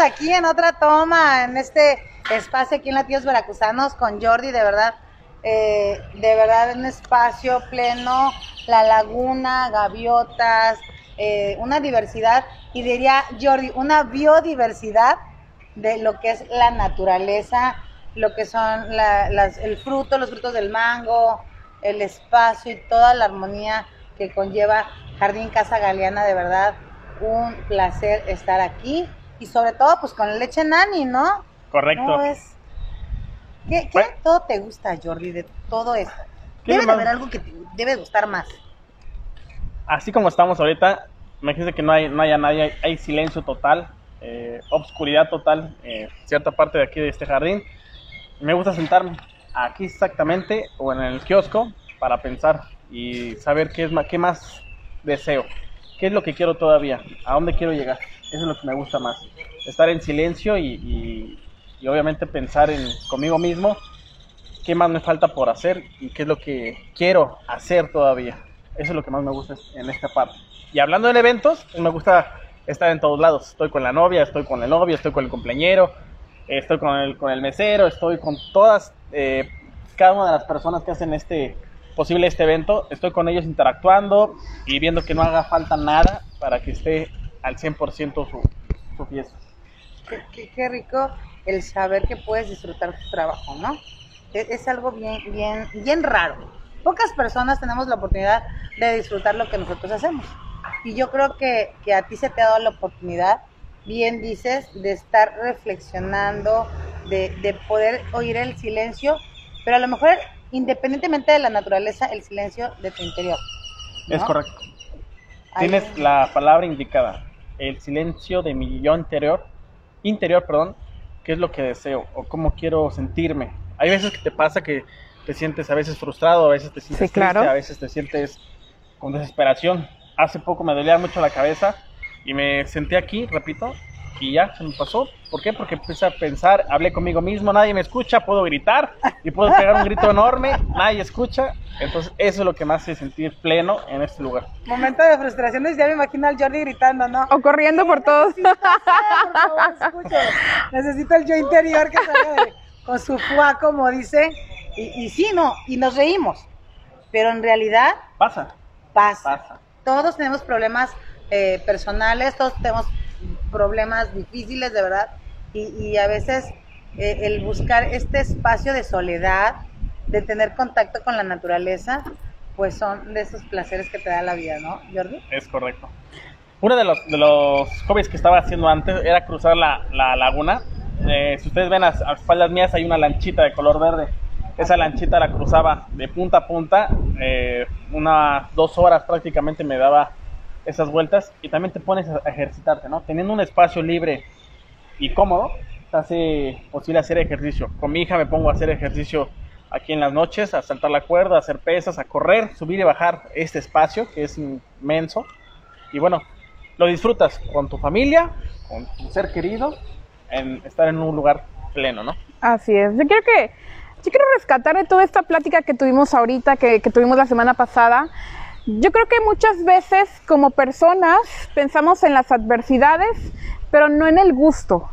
Aquí en otra toma, en este espacio aquí en Latidos Veracruzanos con Jordi, de verdad, eh, de verdad un espacio pleno, la laguna, gaviotas, eh, una diversidad y diría Jordi, una biodiversidad de lo que es la naturaleza, lo que son el fruto, los frutos del mango, el espacio y toda la armonía que conlleva Jardín Casa Galeana, de verdad, un placer estar aquí y sobre todo pues con leche nani, ¿no? Correcto. ¿Cómo ves? ¿Qué, qué de todo te gusta, Jordi, de todo esto? ¿Qué Debe de haber algo que te debe gustar más. Así como estamos ahorita, imagínense que no, hay, no haya nadie, hay, hay silencio total, eh, obscuridad total, eh, cierta parte de aquí de este jardín. Me gusta sentarme aquí exactamente o en el kiosco para pensar y saber qué, es, qué más deseo, qué es lo que quiero todavía, a dónde quiero llegar. Eso es lo que me gusta más. Estar en silencio y, y- obviamente pensar en conmigo mismo qué más me falta por hacer y qué es lo que quiero hacer todavía. Eso es lo que más me gusta en esta parte. Y hablando de eventos, me gusta estar en todos lados. Estoy con la novia, estoy con el novio, estoy con el cumpleañero, estoy con el, con el mesero, estoy con todas, eh, cada una de las personas que hacen este posible este evento. Estoy con ellos interactuando y viendo que no haga falta nada para que esté al 100% su, su fiesta. Qué, qué- qué rico el saber que puedes disfrutar tu trabajo, ¿no? Es, es algo bien, bien, bien raro. Pocas personas tenemos la oportunidad de disfrutar lo que nosotros hacemos. Y yo creo que, que a ti se te ha dado la oportunidad, bien dices, de estar reflexionando, de, de poder oír el silencio, pero a lo mejor independientemente de la naturaleza, el silencio de tu interior. ¿no? Es correcto. Ahí- Tienes la palabra indicada. El silencio de mi yo interior, interior, perdón, qué es lo que deseo o cómo quiero sentirme. Hay veces que te pasa que te sientes a veces frustrado, a veces te sientes Sí, claro. triste, a veces te sientes con desesperación. Hace poco me dolía mucho la cabeza y me senté aquí, repito, y ya se me pasó. ¿Por qué? Porque empecé a pensar, hablé conmigo mismo, nadie me escucha, puedo gritar y puedo pegar un grito enorme, nadie escucha. Entonces eso es lo que me hace sentir pleno en este lugar. Momento de frustración, ya me imagino al Jordi gritando, ¿no? O corriendo por todos. Necesito el yo interior que salga de- con su fuá, como dice. Y, y sí, no, y nos reímos. Pero en realidad Pasa. pasa. Todos tenemos problemas eh, personales, todos tenemos problemas difíciles, de verdad. Y, y a veces eh, el buscar este espacio de soledad, de tener contacto con la naturaleza, pues son de esos placeres que te da la vida, ¿no, Jordi? Es correcto. Uno de los, de los hobbies que estaba haciendo antes era cruzar la, la laguna. Eh, si ustedes ven a, a espaldas mías hay una lanchita de color verde. Esa lanchita la cruzaba de punta a punta. eh, unas dos horas prácticamente me daba esas vueltas. Y también te pones a ejercitarte, ¿no? Teniendo un espacio libre y cómodo, se hace posible hacer ejercicio. Con mi hija me pongo a hacer ejercicio aquí en las noches, a saltar la cuerda, a hacer pesas, a correr, subir y bajar este espacio que es inmenso. Y bueno, lo disfrutas con tu familia, con tu ser querido, en estar en un lugar pleno, ¿no? Así es. Yo quiero que, yo quiero rescatar de toda esta plática que tuvimos ahorita, que tuvimos la semana pasada. Yo creo que muchas veces como personas pensamos en las adversidades, pero no en el gusto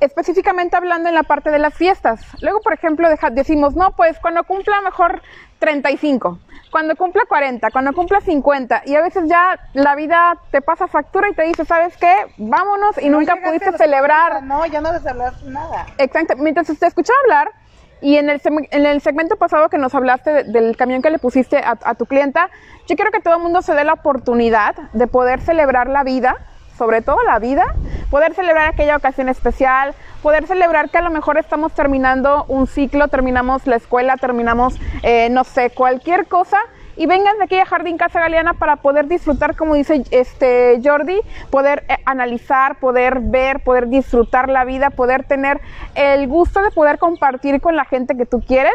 específicamente hablando en la parte de las fiestas. Luego, por ejemplo, decimos, no, pues cuando cumpla mejor 35, cuando cumpla 40, cuando cumpla 50, y a veces ya la vida te pasa factura y te dice, ¿sabes qué? Vámonos y nunca pudiste celebrar. No, ya no celebraste nada. Exacto. Mientras te escuchaba hablar, y en el, en el segmento pasado que nos hablaste del camión que le pusiste a, a tu clienta, yo quiero que todo el mundo se dé la oportunidad de poder celebrar la vida sobre todo la vida, poder celebrar aquella ocasión especial, poder celebrar que a lo mejor estamos terminando un ciclo, terminamos la escuela, terminamos, eh, no sé, cualquier cosa. Y vengan de aquí a Jardín Casa Galeana para poder disfrutar, como dice este Jordi, poder eh, analizar, poder ver, poder disfrutar la vida, poder tener el gusto de poder compartir con la gente que tú quieres.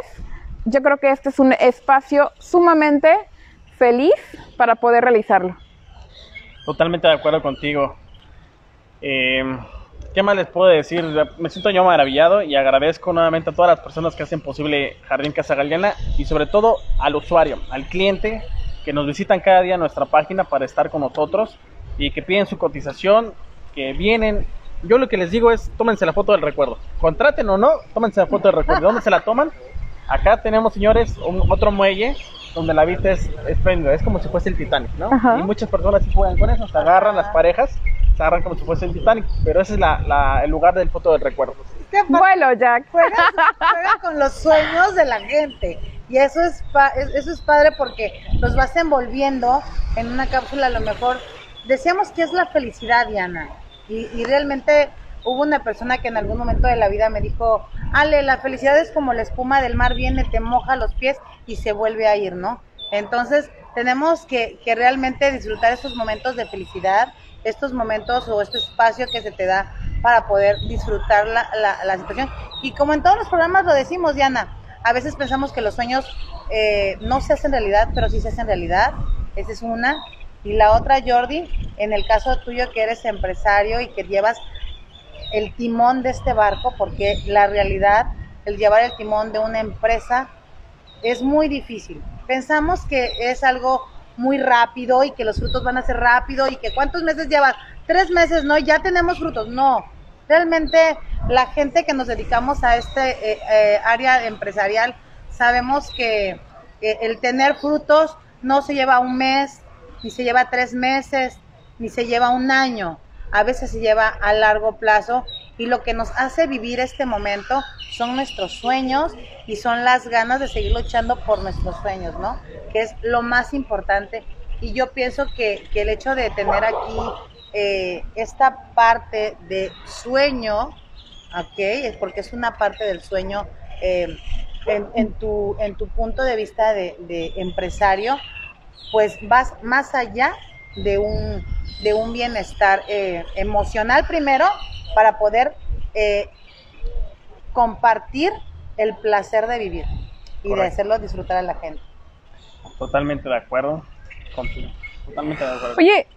Yo creo que este es un espacio sumamente feliz para poder realizarlo. Totalmente de acuerdo contigo. Eh, ¿Qué más les puedo decir? Me siento yo maravillado y agradezco nuevamente a todas las personas que hacen posible Jardín Casa Galeana y sobre todo al usuario, al cliente que nos visitan cada día nuestra página para estar con nosotros y que piden su cotización, que vienen. Yo lo que les digo es, tómense la foto del recuerdo. Contraten o no, tómense la foto del recuerdo. ¿Dónde se la toman? Acá tenemos, señores, otro muelle donde la vista es espléndida, es como si fuese el Titanic, ¿no? Y muchas personas sí juegan con eso, se agarran las parejas, se agarran como si fuese el Titanic, pero ese es la, el lugar del foto del recuerdo. Bueno, Jack. Juegan, con los sueños de la gente. Y eso es, eso es padre porque los vas envolviendo en una cápsula a lo mejor. Decíamos que es la felicidad, Diana. Y, y realmente hubo una persona que en algún momento de la vida me dijo, Ale, la felicidad es como la espuma del mar, viene, te moja los pies y se vuelve a ir, ¿no? Entonces, tenemos que, que realmente disfrutar estos momentos de felicidad, estos momentos o este espacio que se te da para poder disfrutar la, la, situación. Y como en todos los programas lo decimos, Diana, a veces pensamos que los sueños eh, no se hacen realidad, pero sí se hacen realidad. Esa es una. Y la otra, Jordi, en el caso tuyo que eres empresario y que llevas el timón de este barco, porque la realidad, el llevar el timón de una empresa es muy difícil. Pensamos que es algo muy rápido y que los frutos van a ser rápido y que cuántos meses llevas, tres meses, no, ya tenemos frutos, no. Realmente la gente que nos dedicamos a este eh, eh, área empresarial sabemos que el tener frutos no se lleva un mes, ni se lleva tres meses, ni se lleva un año a veces se lleva a largo plazo y lo que nos hace vivir este momento son nuestros sueños y son las ganas de seguir luchando por nuestros sueños, ¿no? Que es lo más importante. Y yo pienso que, el hecho de tener aquí eh, esta parte de sueño, ¿ok? Es porque es una parte del sueño eh, en, tu, en tu punto de vista de empresario, pues vas más allá de un, de un bienestar eh, emocional primero para poder eh, compartir el placer de vivir y de hacerlo disfrutar a la gente. Totalmente de acuerdo contigo. Totalmente de acuerdo. Oye,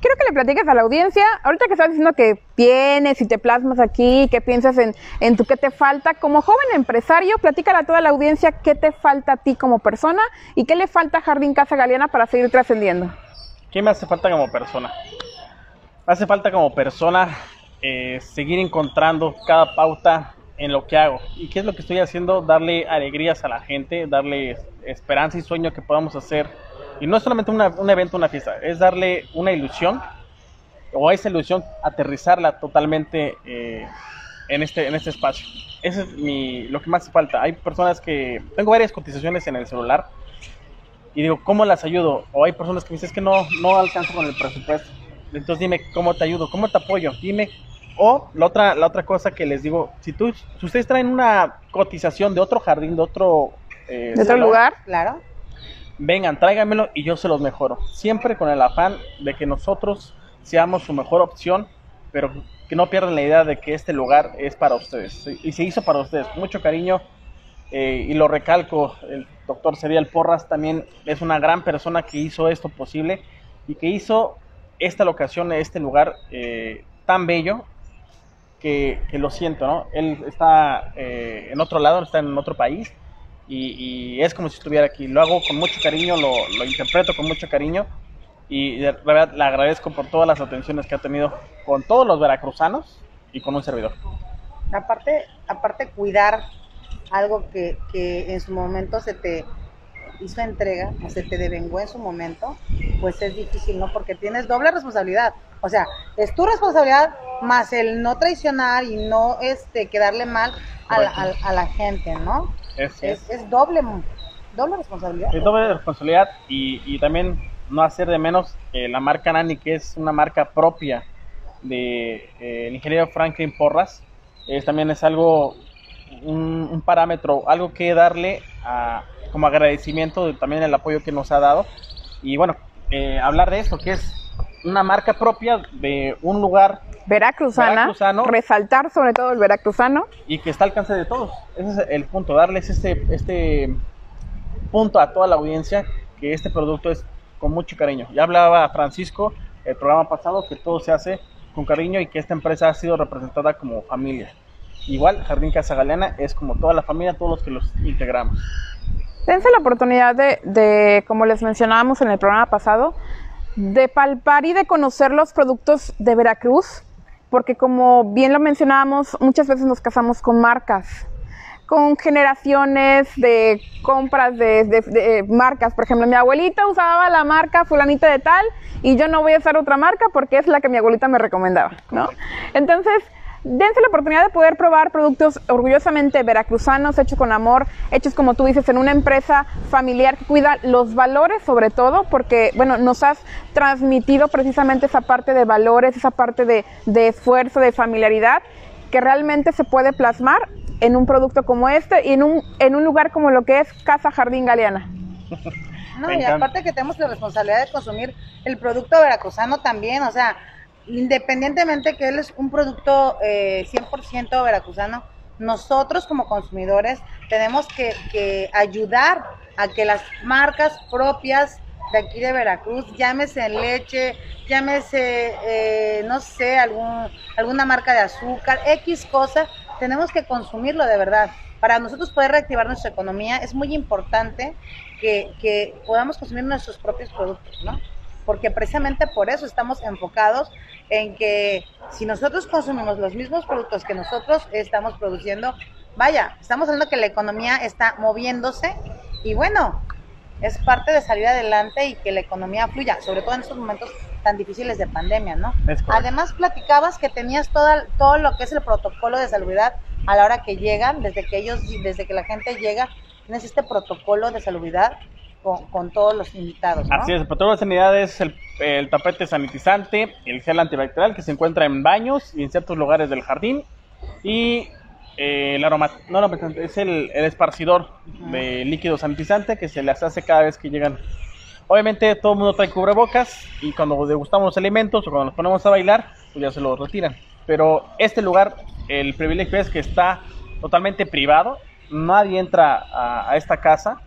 quiero que le platiques a la audiencia, ahorita que estás diciendo que vienes y te plasmas aquí, que piensas en, en tu qué te falta, como joven empresario, platícale a toda la audiencia qué te falta a ti como persona y qué le falta a Jardín Casa Galeana para seguir trascendiendo. ¿Qué me hace falta como persona? Me hace falta como persona eh, seguir encontrando cada pauta en lo que hago. ¿Y qué es lo que estoy haciendo? Darle alegrías a la gente, darle esperanza y sueño que podamos hacer. Y no es solamente un evento, una fiesta, es darle una ilusión o esa ilusión aterrizarla totalmente eh, en, este, en este espacio. Eso es mi, lo que más falta. Hay personas que... Tengo varias cotizaciones en el celular y digo, ¿cómo las ayudo? O hay personas que me dicen, es que no, no alcanzo con el presupuesto. Entonces dime, ¿cómo te ayudo? ¿Cómo te apoyo? Dime. O la otra, la otra cosa que les digo, si, tú, si ustedes traen una cotización de otro jardín, de otro... Eh, ¿De otro lugar? Claro. Vengan, tráiganmelo y yo se los mejoro. Siempre con el afán de que nosotros seamos su mejor opción, pero que no pierdan la idea de que este lugar es para ustedes y se hizo para ustedes. Mucho cariño eh, y lo recalco, el doctor Serial Porras también es una gran persona que hizo esto posible y que hizo esta locación, este lugar eh, tan bello que, lo siento, ¿no? Él está eh, en otro lado, está en otro país y, es como si estuviera aquí. Lo hago con mucho cariño, lo, lo interpreto con mucho cariño y de verdad le agradezco por todas las atenciones que ha tenido con todos los veracruzanos y con un servidor. Aparte, aparte cuidar algo que, que en su momento se te hizo entrega o se te devengó en su momento, pues es difícil, ¿no? Porque tienes doble responsabilidad. O sea, es tu responsabilidad más el no traicionar y no este quedarle mal a la, a, la gente, ¿no? Es, es, doble, doble responsabilidad. Es doble responsabilidad y, y también no hacer de menos eh, la marca Nani, que es una marca propia de eh, ingeniero Franklin Porras. también es algo, un, parámetro, algo que darle a, como agradecimiento de, también el apoyo que nos ha dado. Y bueno, eh, hablar de esto, que es una marca propia de un lugar veracruzana, resaltar sobre todo el veracruzano. Y que está al alcance de todos. Ese es el punto, darles este, este punto a toda la audiencia que este producto es con mucho cariño. Ya hablaba Francisco el programa pasado que todo se hace con cariño y que esta empresa ha sido representada como familia. Igual, Jardín Casa Galeana es como toda la familia, todos los que los integramos. Dense la oportunidad de, de, como les mencionábamos en el programa pasado, de palpar y de conocer los productos de Veracruz, porque como bien lo mencionábamos, muchas veces nos casamos con marcas con generaciones de compras de, marcas. Por ejemplo, mi abuelita usaba la marca fulanita de tal y yo no voy a usar otra marca porque es la que mi abuelita me recomendaba, ¿no? Entonces, dense la oportunidad de poder probar productos orgullosamente veracruzanos, hechos con amor, hechos como tú dices, en una empresa familiar que cuida los valores sobre todo, porque, bueno, nos has transmitido precisamente esa parte de valores, esa parte de, de esfuerzo, de familiaridad que realmente se puede plasmar en un producto como este y en un, en un lugar como lo que es Casa Jardín Galeana. No, y aparte que tenemos la responsabilidad de consumir el producto veracruzano también, o sea, independientemente que él es un producto eh, 100% veracruzano, nosotros como consumidores tenemos que, que, ayudar a que las marcas propias de aquí de Veracruz, llámese leche, llámese, eh, no sé, algún, alguna marca de azúcar, X cosa, tenemos que consumirlo de verdad. Para nosotros poder reactivar nuestra economía es muy importante que, podamos consumir nuestros propios productos, ¿no? Porque precisamente por eso estamos enfocados en que si nosotros consumimos los mismos productos que nosotros estamos produciendo, vaya, estamos hablando que la economía está moviéndose y bueno, es parte de salir adelante y que la economía fluya, sobre todo en estos momentos tan difíciles de pandemia, ¿no? Además, platicabas que tenías toda, todo lo que es el protocolo de salubridad a la hora que llegan, desde que ellos, desde que la gente llega, tienes este protocolo de salubridad con, todos los invitados. ¿no? Así es, el protocolo de sanidad es el, el, tapete sanitizante, el gel antibacterial que se encuentra en baños y en ciertos lugares del jardín y eh, el aroma, no, es el, el esparcidor de líquido sanitizante que se les hace cada vez que llegan Obviamente todo el mundo trae cubrebocas y cuando degustamos los alimentos o cuando nos ponemos a bailar, pues ya se los retiran. Pero este lugar, el privilegio es que está totalmente privado, nadie entra a, esta casa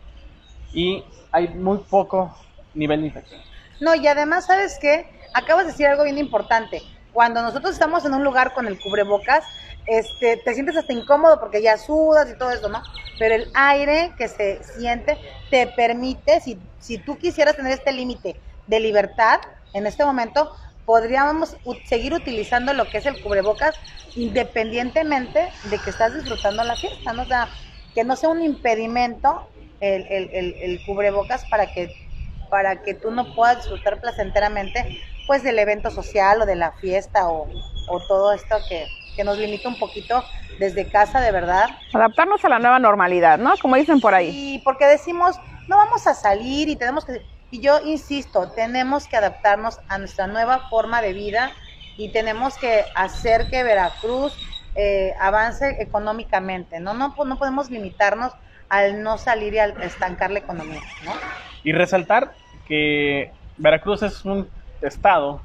y hay muy poco nivel de infección. No, y además, ¿sabes qué? Acabas de decir algo bien importante. Cuando nosotros estamos en un lugar con el cubrebocas, este, te sientes hasta incómodo porque ya sudas y todo eso, ¿no? Pero el aire que se siente te permite, si, si tú quisieras tener este límite de libertad en este momento, podríamos seguir utilizando lo que es el cubrebocas independientemente de que estás disfrutando la fiesta, ¿no? Sea, que no sea un impedimento el, el, el, cubrebocas para que, para que tú no puedas disfrutar placenteramente pues del evento social o de la fiesta o, o todo esto que, que nos limita un poquito desde casa, de verdad. Adaptarnos a la nueva normalidad, ¿no? Como dicen por ahí. Y porque decimos, no vamos a salir y tenemos que... Y yo insisto, tenemos que adaptarnos a nuestra nueva forma de vida y tenemos que hacer que Veracruz eh, avance económicamente, ¿no? ¿no? No podemos limitarnos al no salir y al estancar la economía, ¿no? Y resaltar que Veracruz es un estado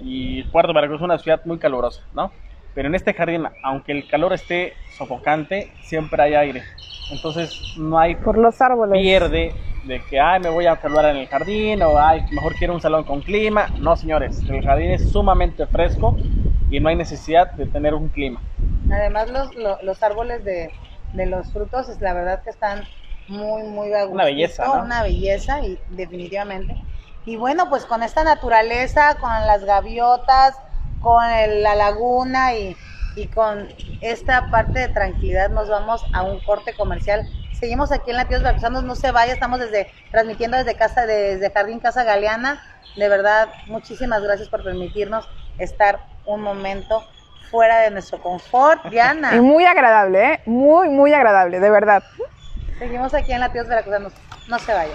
y Puerto Veracruz es una ciudad muy calurosa, ¿no? Pero en este jardín, aunque el calor esté sofocante, siempre hay aire. Entonces no hay por los árboles pierde de que ay me voy a calmar en el jardín o ay mejor quiero un salón con clima. No señores, el jardín es sumamente fresco y no hay necesidad de tener un clima. Además los, los, los árboles de, de, los frutos, es la verdad que están muy, muy Una belleza, ¿no? Una belleza, y definitivamente. Y bueno, pues con esta naturaleza, con las gaviotas, con el, la laguna y, y con esta parte de tranquilidad nos vamos a un corte comercial. Seguimos aquí en Latidos Veracruzanos, no se vaya, estamos desde transmitiendo desde casa desde Jardín Casa Galeana. De verdad, muchísimas gracias por permitirnos estar un momento fuera de nuestro confort, Diana. Y muy agradable, ¿eh? Muy, muy agradable, de verdad. Seguimos aquí en Latidos Veracruzanos, no se vaya.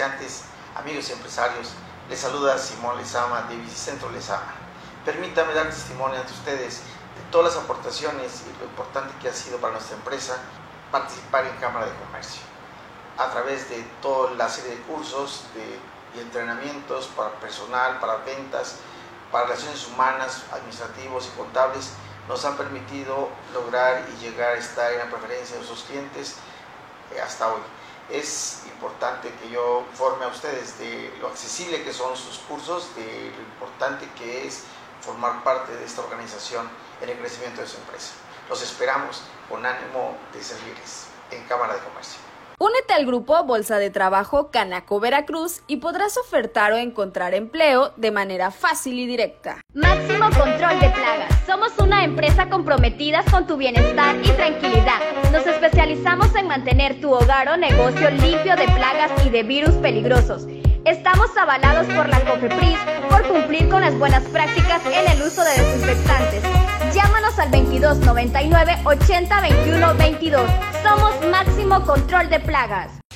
Comerciantes, amigos empresarios, les saluda Simón Lezama de Bicicentro Lezama. Permítame dar testimonio ante ustedes de todas las aportaciones y lo importante que ha sido para nuestra empresa participar en Cámara de Comercio. A través de toda la serie de cursos y entrenamientos para personal, para ventas, para relaciones humanas, administrativos y contables, nos han permitido lograr y llegar a estar en la preferencia de nuestros clientes eh, hasta hoy es importante que yo informe a ustedes de lo accesible que son sus cursos, de lo importante que es formar parte de esta organización en el crecimiento de su empresa. Los esperamos con ánimo de servirles en Cámara de Comercio. Únete al grupo Bolsa de Trabajo Canaco Veracruz y podrás ofertar o encontrar empleo de manera fácil y directa. Máximo control de plagas. Somos una empresa comprometida con tu bienestar y tranquilidad. Nos especializamos en mantener tu hogar o negocio limpio de plagas y de virus peligrosos. Estamos avalados por la COFEPRIS por cumplir con las buenas prácticas en el uso de desinfectantes. Llámanos al 2299 80 21 22. Somos Máximo Control de Plagas.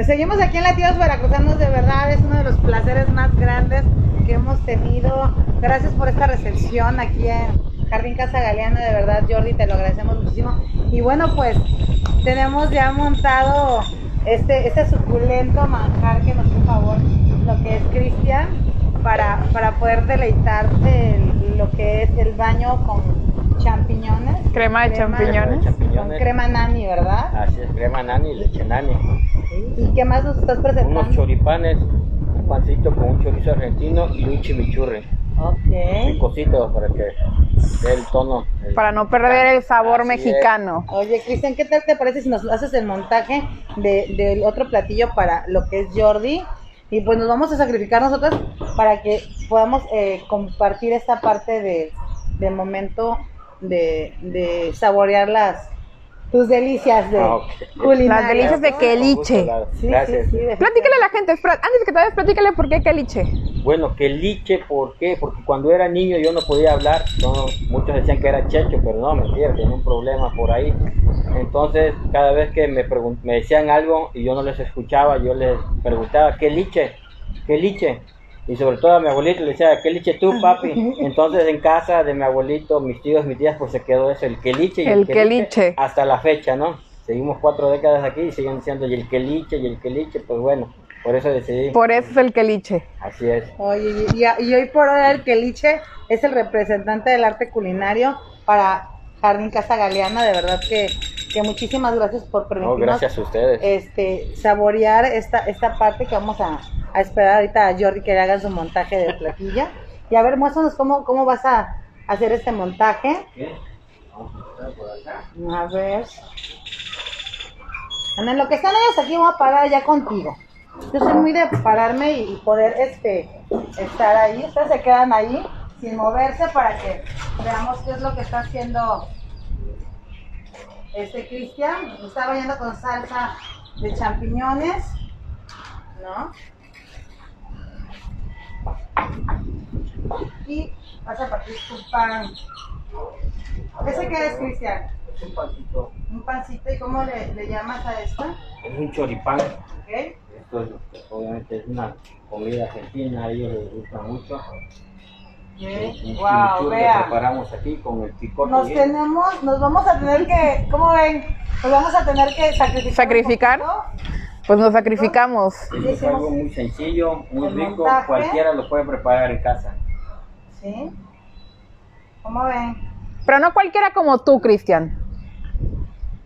Pues seguimos aquí en Latidos Veracruzanos, de verdad es uno de los placeres más grandes que hemos tenido. Gracias por esta recepción aquí en Jardín Casa Galeana, de verdad Jordi, te lo agradecemos muchísimo. Y bueno, pues tenemos ya montado este, este suculento manjar que nos hizo favor lo que es Cristian para, para poder deleitarte el- lo que es el baño con champiñones. Crema de champiñones. Con crema nani, ¿verdad? Así es, crema nani, leche nani. ¿Y qué más nos estás presentando? Unos choripanes, un pancito con un chorizo argentino y un chimichurri. Ok. Para que dé el tono. el- Para no perder el sabor Así es. mexicano. Oye, Cristian, ¿qué tal te parece si nos haces el montaje de- del otro platillo para lo que es Jordi? Y pues nos vamos a sacrificar nosotros para que podamos eh, compartir esta parte de, del momento de, de saborear las tus delicias de Ah, culinarias. Las delicias de quelliche. Sí, Gracias. sí, sí, de- Platícale a la gente, antes que te vayas, platícale por qué quelliche. Bueno, que liche, ¿por qué? Porque cuando era niño yo no podía hablar, no, muchos decían que era checho, pero no, mentira, tenía un problema por ahí. Entonces, cada vez que me, me decían algo y yo no les escuchaba, yo les preguntaba, ¿qué liche? ¿Qué liche? Y sobre todo a mi abuelito le decía, ¿qué liche tú, papi? Entonces, en casa de mi abuelito, mis tíos, mis tías, pues se quedó eso, el que liche y El que quelliche. hasta la fecha, ¿no? seguimos cuatro décadas aquí y siguen diciendo y el quelliche y el quelliche, pues bueno, por eso decidí. Por eso es el quelliche. Así es. Oye, y, y- y hoy por hoy el Quelliche es el representante del arte culinario para Jardín Casa Galeana. De verdad que, que muchísimas gracias por No, permitirnos gracias a ustedes. este, saborear esta, esta parte que vamos a, a esperar ahorita a Jordi que le haga su montaje de platilla. Y a ver, muéstranos cómo, cómo vas a hacer este montaje. A ver. En lo que están ellos aquí, vamos a parar ya contigo. Yo soy muy de pararme y, y poder este, estar ahí. Ustedes se quedan ahí sin moverse para que veamos qué es lo que está haciendo este Cristian. Está bañando con salsa de champiñones. ¿No? Y vas a partir tu pan. ¿Ese qué es, Cristian? Es un pancito, Un pancito. ¿Y cómo le, le llamas a esto? es un choripán. ¿Ok? Esto es, obviamente es una comida argentina, a ellos les gusta mucho. Un Wow, chimichurri que vea. preparamos aquí con el picote. Nos bien. tenemos, nos vamos a tener que, ¿cómo ven? Nos vamos a tener que sacrificar. ¿Sacrificar? Pues nos sacrificamos. Es algo muy sencillo, muy El rico, montaje. cualquiera lo puede preparar en casa. ¿Sí? ¿Cómo ven? Pero no cualquiera como tú, Cristian.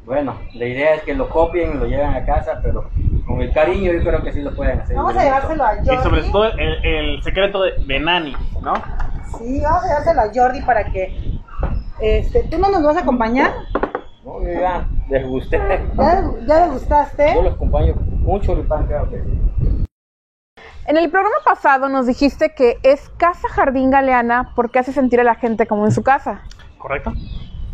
Bueno, la idea es que lo copien, lo lleven a casa, pero con el cariño yo creo que sí lo pueden hacer. Vamos a llevárselo a Y sobre Jordi. todo el, el secreto de, de Nani, ¿no? Sí, vamos a llevárselo a Jordi para que. Este, ¿Tú no nos vas a acompañar? No, yo ya les gusté. ¿Ya, ya le gustaste? Yo los acompaño un choripán, creo que sí. En el programa pasado nos dijiste que es Casa Jardín Galeana porque hace sentir a la gente como en su casa. ¿Correcto?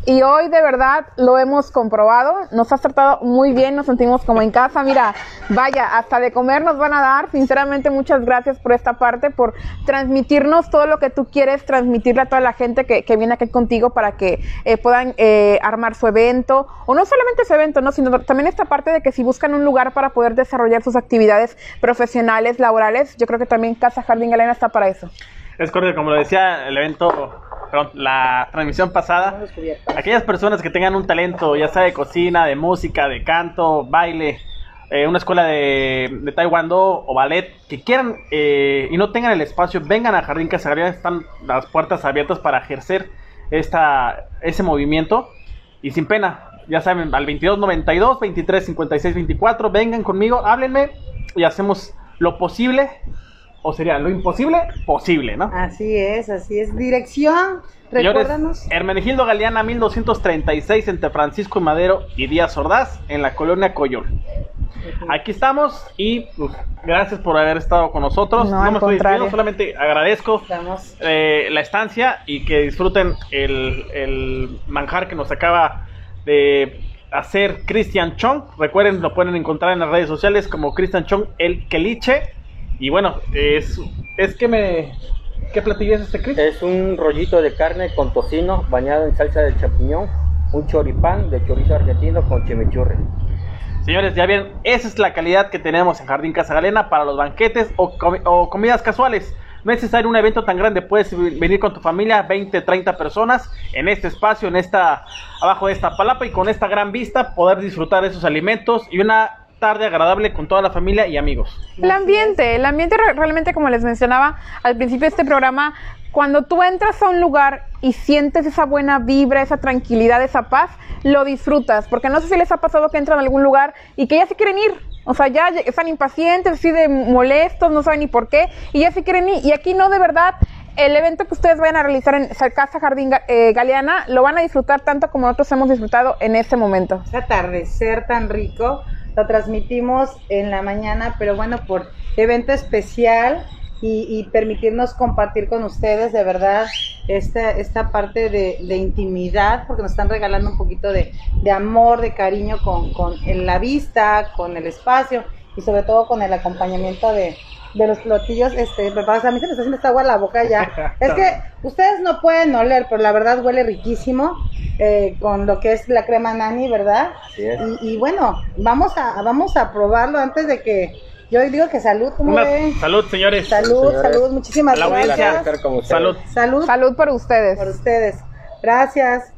Y hoy de verdad lo hemos comprobado, nos has tratado muy bien, nos sentimos como en casa. Mira, vaya, hasta de comer nos van a dar. Sinceramente, muchas gracias por esta parte, por transmitirnos todo lo que tú quieres transmitirle a toda la gente que, que viene aquí contigo para que eh, puedan eh, armar su evento. O no solamente su evento, no, sino también esta parte de que si buscan un lugar para poder desarrollar sus actividades profesionales, laborales, yo creo que también Casa Jardín Galena está para eso. Es correcto, como lo decía el evento, perdón, la transmisión pasada, aquellas personas que tengan un talento, ya sea de cocina, de música, de canto, baile, eh, una escuela de, de taekwondo o ballet, que quieran eh, y no tengan el espacio, vengan a Jardín Casagrera, están las puertas abiertas para ejercer esta, ese movimiento y sin pena. Ya saben, al 2292, 23 56 24, vengan conmigo, háblenme y hacemos lo posible o sería lo imposible posible, ¿no? Así es, así es. Dirección, recuérdanos. Hermenegildo Galeana 1236 entre Francisco y Madero y Díaz Ordaz en la colonia Coyol. Aquí estamos y pues, gracias por haber estado con nosotros. No, me estoy despidiendo, solamente agradezco eh, la estancia y que disfruten el, el manjar que nos acaba de hacer Christian Chong. Recuerden, lo pueden encontrar en las redes sociales como Christian Chong el Keliche. Y bueno, es, es que me... ¿Qué platillo es este, Chris? Es un rollito de carne con tocino bañado en salsa de champiñón, un choripán de chorizo argentino con chimichurri. Señores, ya bien, esa es la calidad que tenemos en Jardín Casa Galena para los banquetes o, comi- o comidas casuales. No es necesario un evento tan grande, puedes venir con tu familia, 20, 30 personas, en este espacio, en esta, abajo de esta palapa y con esta gran vista poder disfrutar de esos alimentos y una tarde agradable con toda la familia y amigos. El ambiente, el ambiente re- realmente como les mencionaba al principio de este programa, cuando tú entras a un lugar y sientes esa buena vibra, esa tranquilidad, esa paz, lo disfrutas, porque no sé si les ha pasado que entran a algún lugar y que ya se quieren ir, o sea, ya están impacientes, así de molestos, no saben ni por qué, y ya se quieren ir, y aquí no de verdad, el evento que ustedes vayan a realizar en Sa- Casa Jardín eh, Galeana, lo van a disfrutar tanto como nosotros hemos disfrutado en este momento. Ese atardecer tan rico lo transmitimos en la mañana, pero bueno, por evento especial y, y permitirnos compartir con ustedes de verdad esta, esta parte de, de intimidad, porque nos están regalando un poquito de, de amor, de cariño con, con en la vista, con el espacio y sobre todo con el acompañamiento de, de los platillos este, preparados. A mí se me está haciendo esta agua en la boca ya. Es que ustedes no pueden oler, pero la verdad huele riquísimo eh, con lo que es la crema nani, ¿verdad? Así es. Y, y bueno, vamos a, vamos a probarlo antes de que yo digo que salud, ¿cómo Una- ven? salud, señores. Salud, salud, muchísimas la gracias. salud. Salud. Salud por ustedes. Por ustedes. Gracias.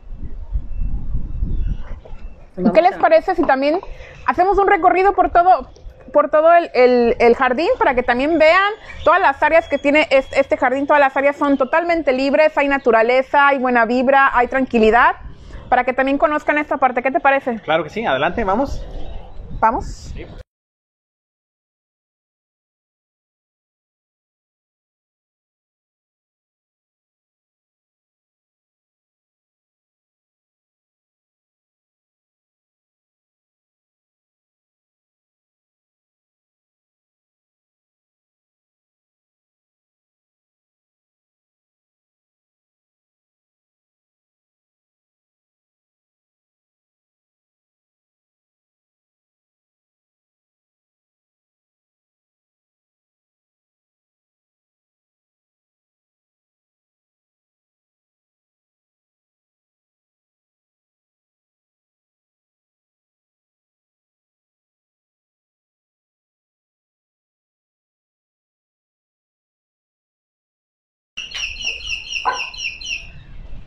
¿Y qué les parece si también hacemos un recorrido por todo, por todo el, el- el jardín para que también vean todas las áreas que tiene es- este jardín? Todas las áreas son totalmente libres, hay naturaleza, hay buena vibra, hay tranquilidad, para que también conozcan esta parte. ¿Qué te parece? Claro que sí, adelante, vamos. ¿Vamos?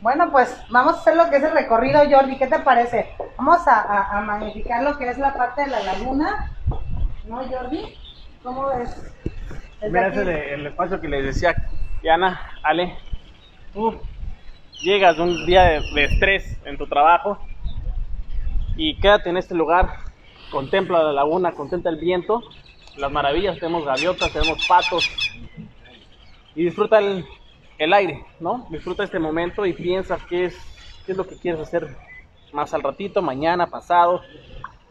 Bueno, pues vamos a hacer lo que es el recorrido, Jordi. ¿Qué te parece? Vamos a, a- a magnificar lo que es la parte de la laguna. ¿No, Jordi? ¿Cómo ves? Mira, ese de- el espacio que les decía Diana, Ale. Uf, llegas de un día de, de estrés en tu trabajo y quédate en este lugar. Contempla la laguna, contempla el viento, las maravillas. Tenemos gaviotas, tenemos patos y disfruta el, el aire, ¿no? Disfruta este momento y piensa qué es, qué es lo que quieres hacer más al ratito, mañana, pasado,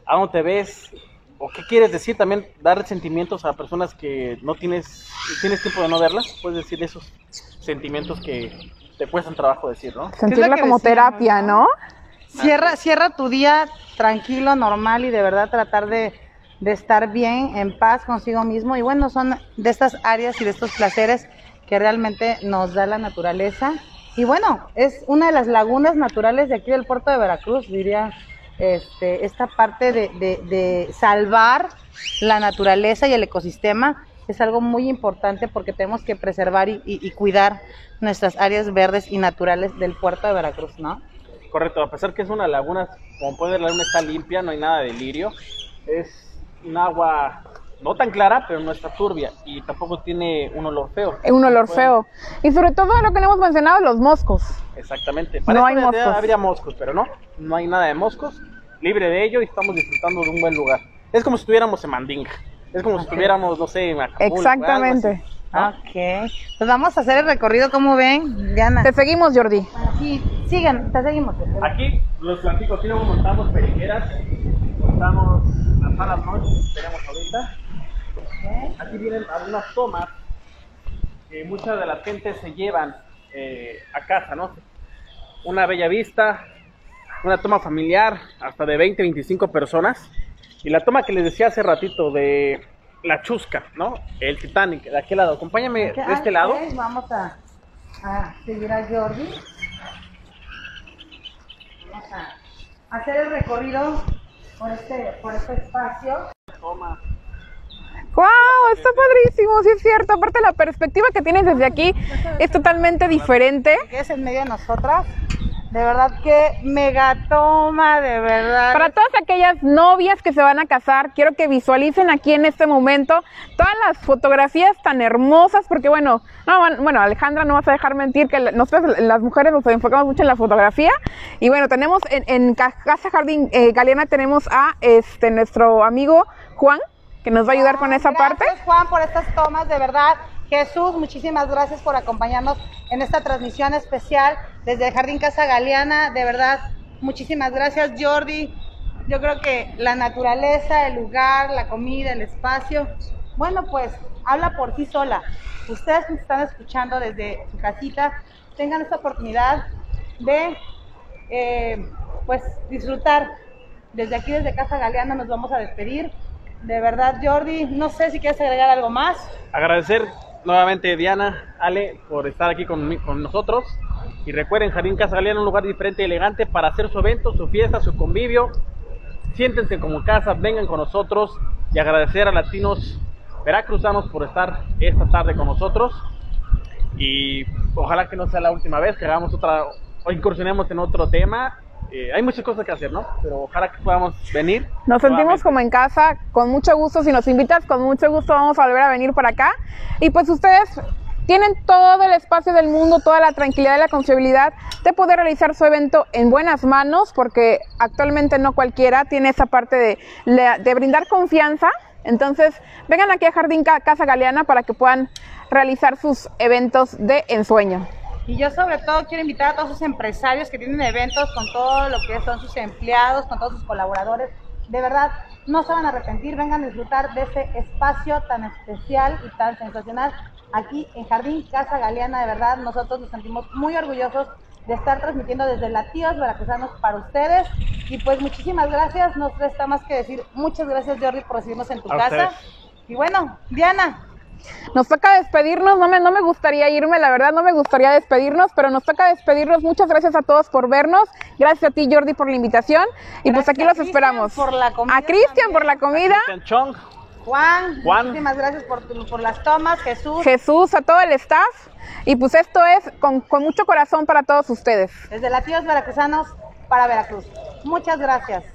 a dónde te ves o qué quieres decir también, dar sentimientos a personas que no tienes, tienes tiempo de no verlas, puedes decir esos sentimientos que te cuestan trabajo decir, ¿no? Sentirla como decíamos, terapia, ¿no? Cierra, cierra tu día tranquilo, normal y de verdad tratar de, de estar bien, en paz consigo mismo. Y bueno, son de estas áreas y de estos placeres que realmente nos da la naturaleza. Y bueno, es una de las lagunas naturales de aquí del puerto de Veracruz, diría este, esta parte de, de- de salvar la naturaleza y el ecosistema es algo muy importante porque tenemos que preservar y, y- cuidar nuestras áreas verdes y naturales del puerto de Veracruz, ¿no? Correcto, a pesar que es una laguna, como pueden ver, la laguna está limpia, no hay nada de lirio. Es un agua no tan clara, pero no está turbia y tampoco tiene un olor feo. Un olor feo. Y sobre todo lo que le hemos mencionado, los moscos. Exactamente. No Para hay esto ya moscos. Habría moscos, pero no, no hay nada de moscos. Libre de ello y estamos disfrutando de un buen lugar. Es como si estuviéramos en Mandinga. Es como si estuviéramos, no sé, en Acapulco, Exactamente. así. Ok. Pues vamos a hacer el recorrido, como ven, Diana. Te seguimos, Jordi. Aquí, sigan, te seguimos. Aquí los aquí luego montamos periqueras, montamos las salas noches que tenemos ahorita. Aquí vienen algunas tomas que muchas de las gentes se llevan eh, a casa, ¿no? Una bella vista, una toma familiar, hasta de 20, 25 personas. Y la toma que les decía hace ratito de la chusca, ¿no? El Titanic, de aquel lado. Acompáñame de este lado. Ok, Vamos a, a seguir a Jordi. Vamos a hacer el recorrido por este, por este espacio. Toma. ¡Wow! Está padrísimo, sí es cierto. Aparte la perspectiva que tienes desde aquí es totalmente diferente. Es en medio de nosotras. De verdad que megatoma, de verdad. Para todas aquellas novias que se van a casar, quiero que visualicen aquí en este momento todas las fotografías tan hermosas, porque bueno, no, bueno, Alejandra, no vas a dejar mentir que nosotros las mujeres nos enfocamos mucho en la fotografía. Y bueno, tenemos en, en Ca- Casa Jardín eh, Galeana tenemos a este nuestro amigo Juan, que nos va a ayudar con esa parte. Gracias, Juan, por estas tomas, de verdad. Jesús, muchísimas gracias por acompañarnos en esta transmisión especial desde el Jardín Casa Galeana. De verdad, muchísimas gracias, Jordi. Yo creo que la naturaleza, el lugar, la comida, el espacio, bueno, pues habla por sí sola. Ustedes que nos están escuchando desde su casita, tengan esta oportunidad de, eh, pues, disfrutar. Desde aquí, desde Casa Galeana, nos vamos a despedir. De verdad, Jordi, no sé si quieres agregar algo más. Agradecer nuevamente Diana, Ale, por estar aquí con, con nosotros. Y recuerden, Jardín Casa Galeana, un lugar diferente y elegante para hacer su evento, su fiesta, su convivio. Siéntense como en casa, vengan con nosotros y agradecer a latinos veracruzanos por estar esta tarde con nosotros. Y ojalá que no sea la última vez que hagamos otra o incursionemos en otro tema eh, hay muchas cosas que hacer, ¿no? Pero ojalá que podamos venir. Nos sentimos como en casa, con mucho gusto. Si nos invitas, con mucho gusto vamos a volver a venir para acá. Y pues ustedes tienen todo el espacio del mundo, toda la tranquilidad y la confiabilidad de poder realizar su evento en buenas manos, porque actualmente no cualquiera tiene esa parte de, de brindar confianza. Entonces, vengan aquí a Jardín Casa Galeana para que puedan realizar sus eventos de ensueño. Y yo sobre todo quiero invitar a todos esos empresarios que tienen eventos con todo lo que son sus empleados, con todos sus colaboradores. De verdad, no se van a arrepentir, vengan a disfrutar de ese espacio tan especial y tan sensacional aquí en Jardín Casa Galeana. De verdad, nosotros nos sentimos muy orgullosos de estar transmitiendo desde Latidos Veracruzanos para ustedes. Y pues muchísimas gracias, no resta más que decir muchas gracias Jordi por recibirnos en tu casa. Y bueno, Diana, nos toca despedirnos, no me, no me gustaría irme, la verdad no me gustaría despedirnos, pero nos toca despedirnos. Muchas gracias a todos por vernos. Gracias a ti, Jordi, por la invitación. Y pues aquí los esperamos. Por la comida a Cristian por la comida. Juan, muchísimas gracias por, por, las tomas, Jesús. Jesús, a todo el staff. Y pues esto es con, con mucho corazón para todos ustedes. Desde Latidos Veracruzanos para Veracruz. Muchas gracias.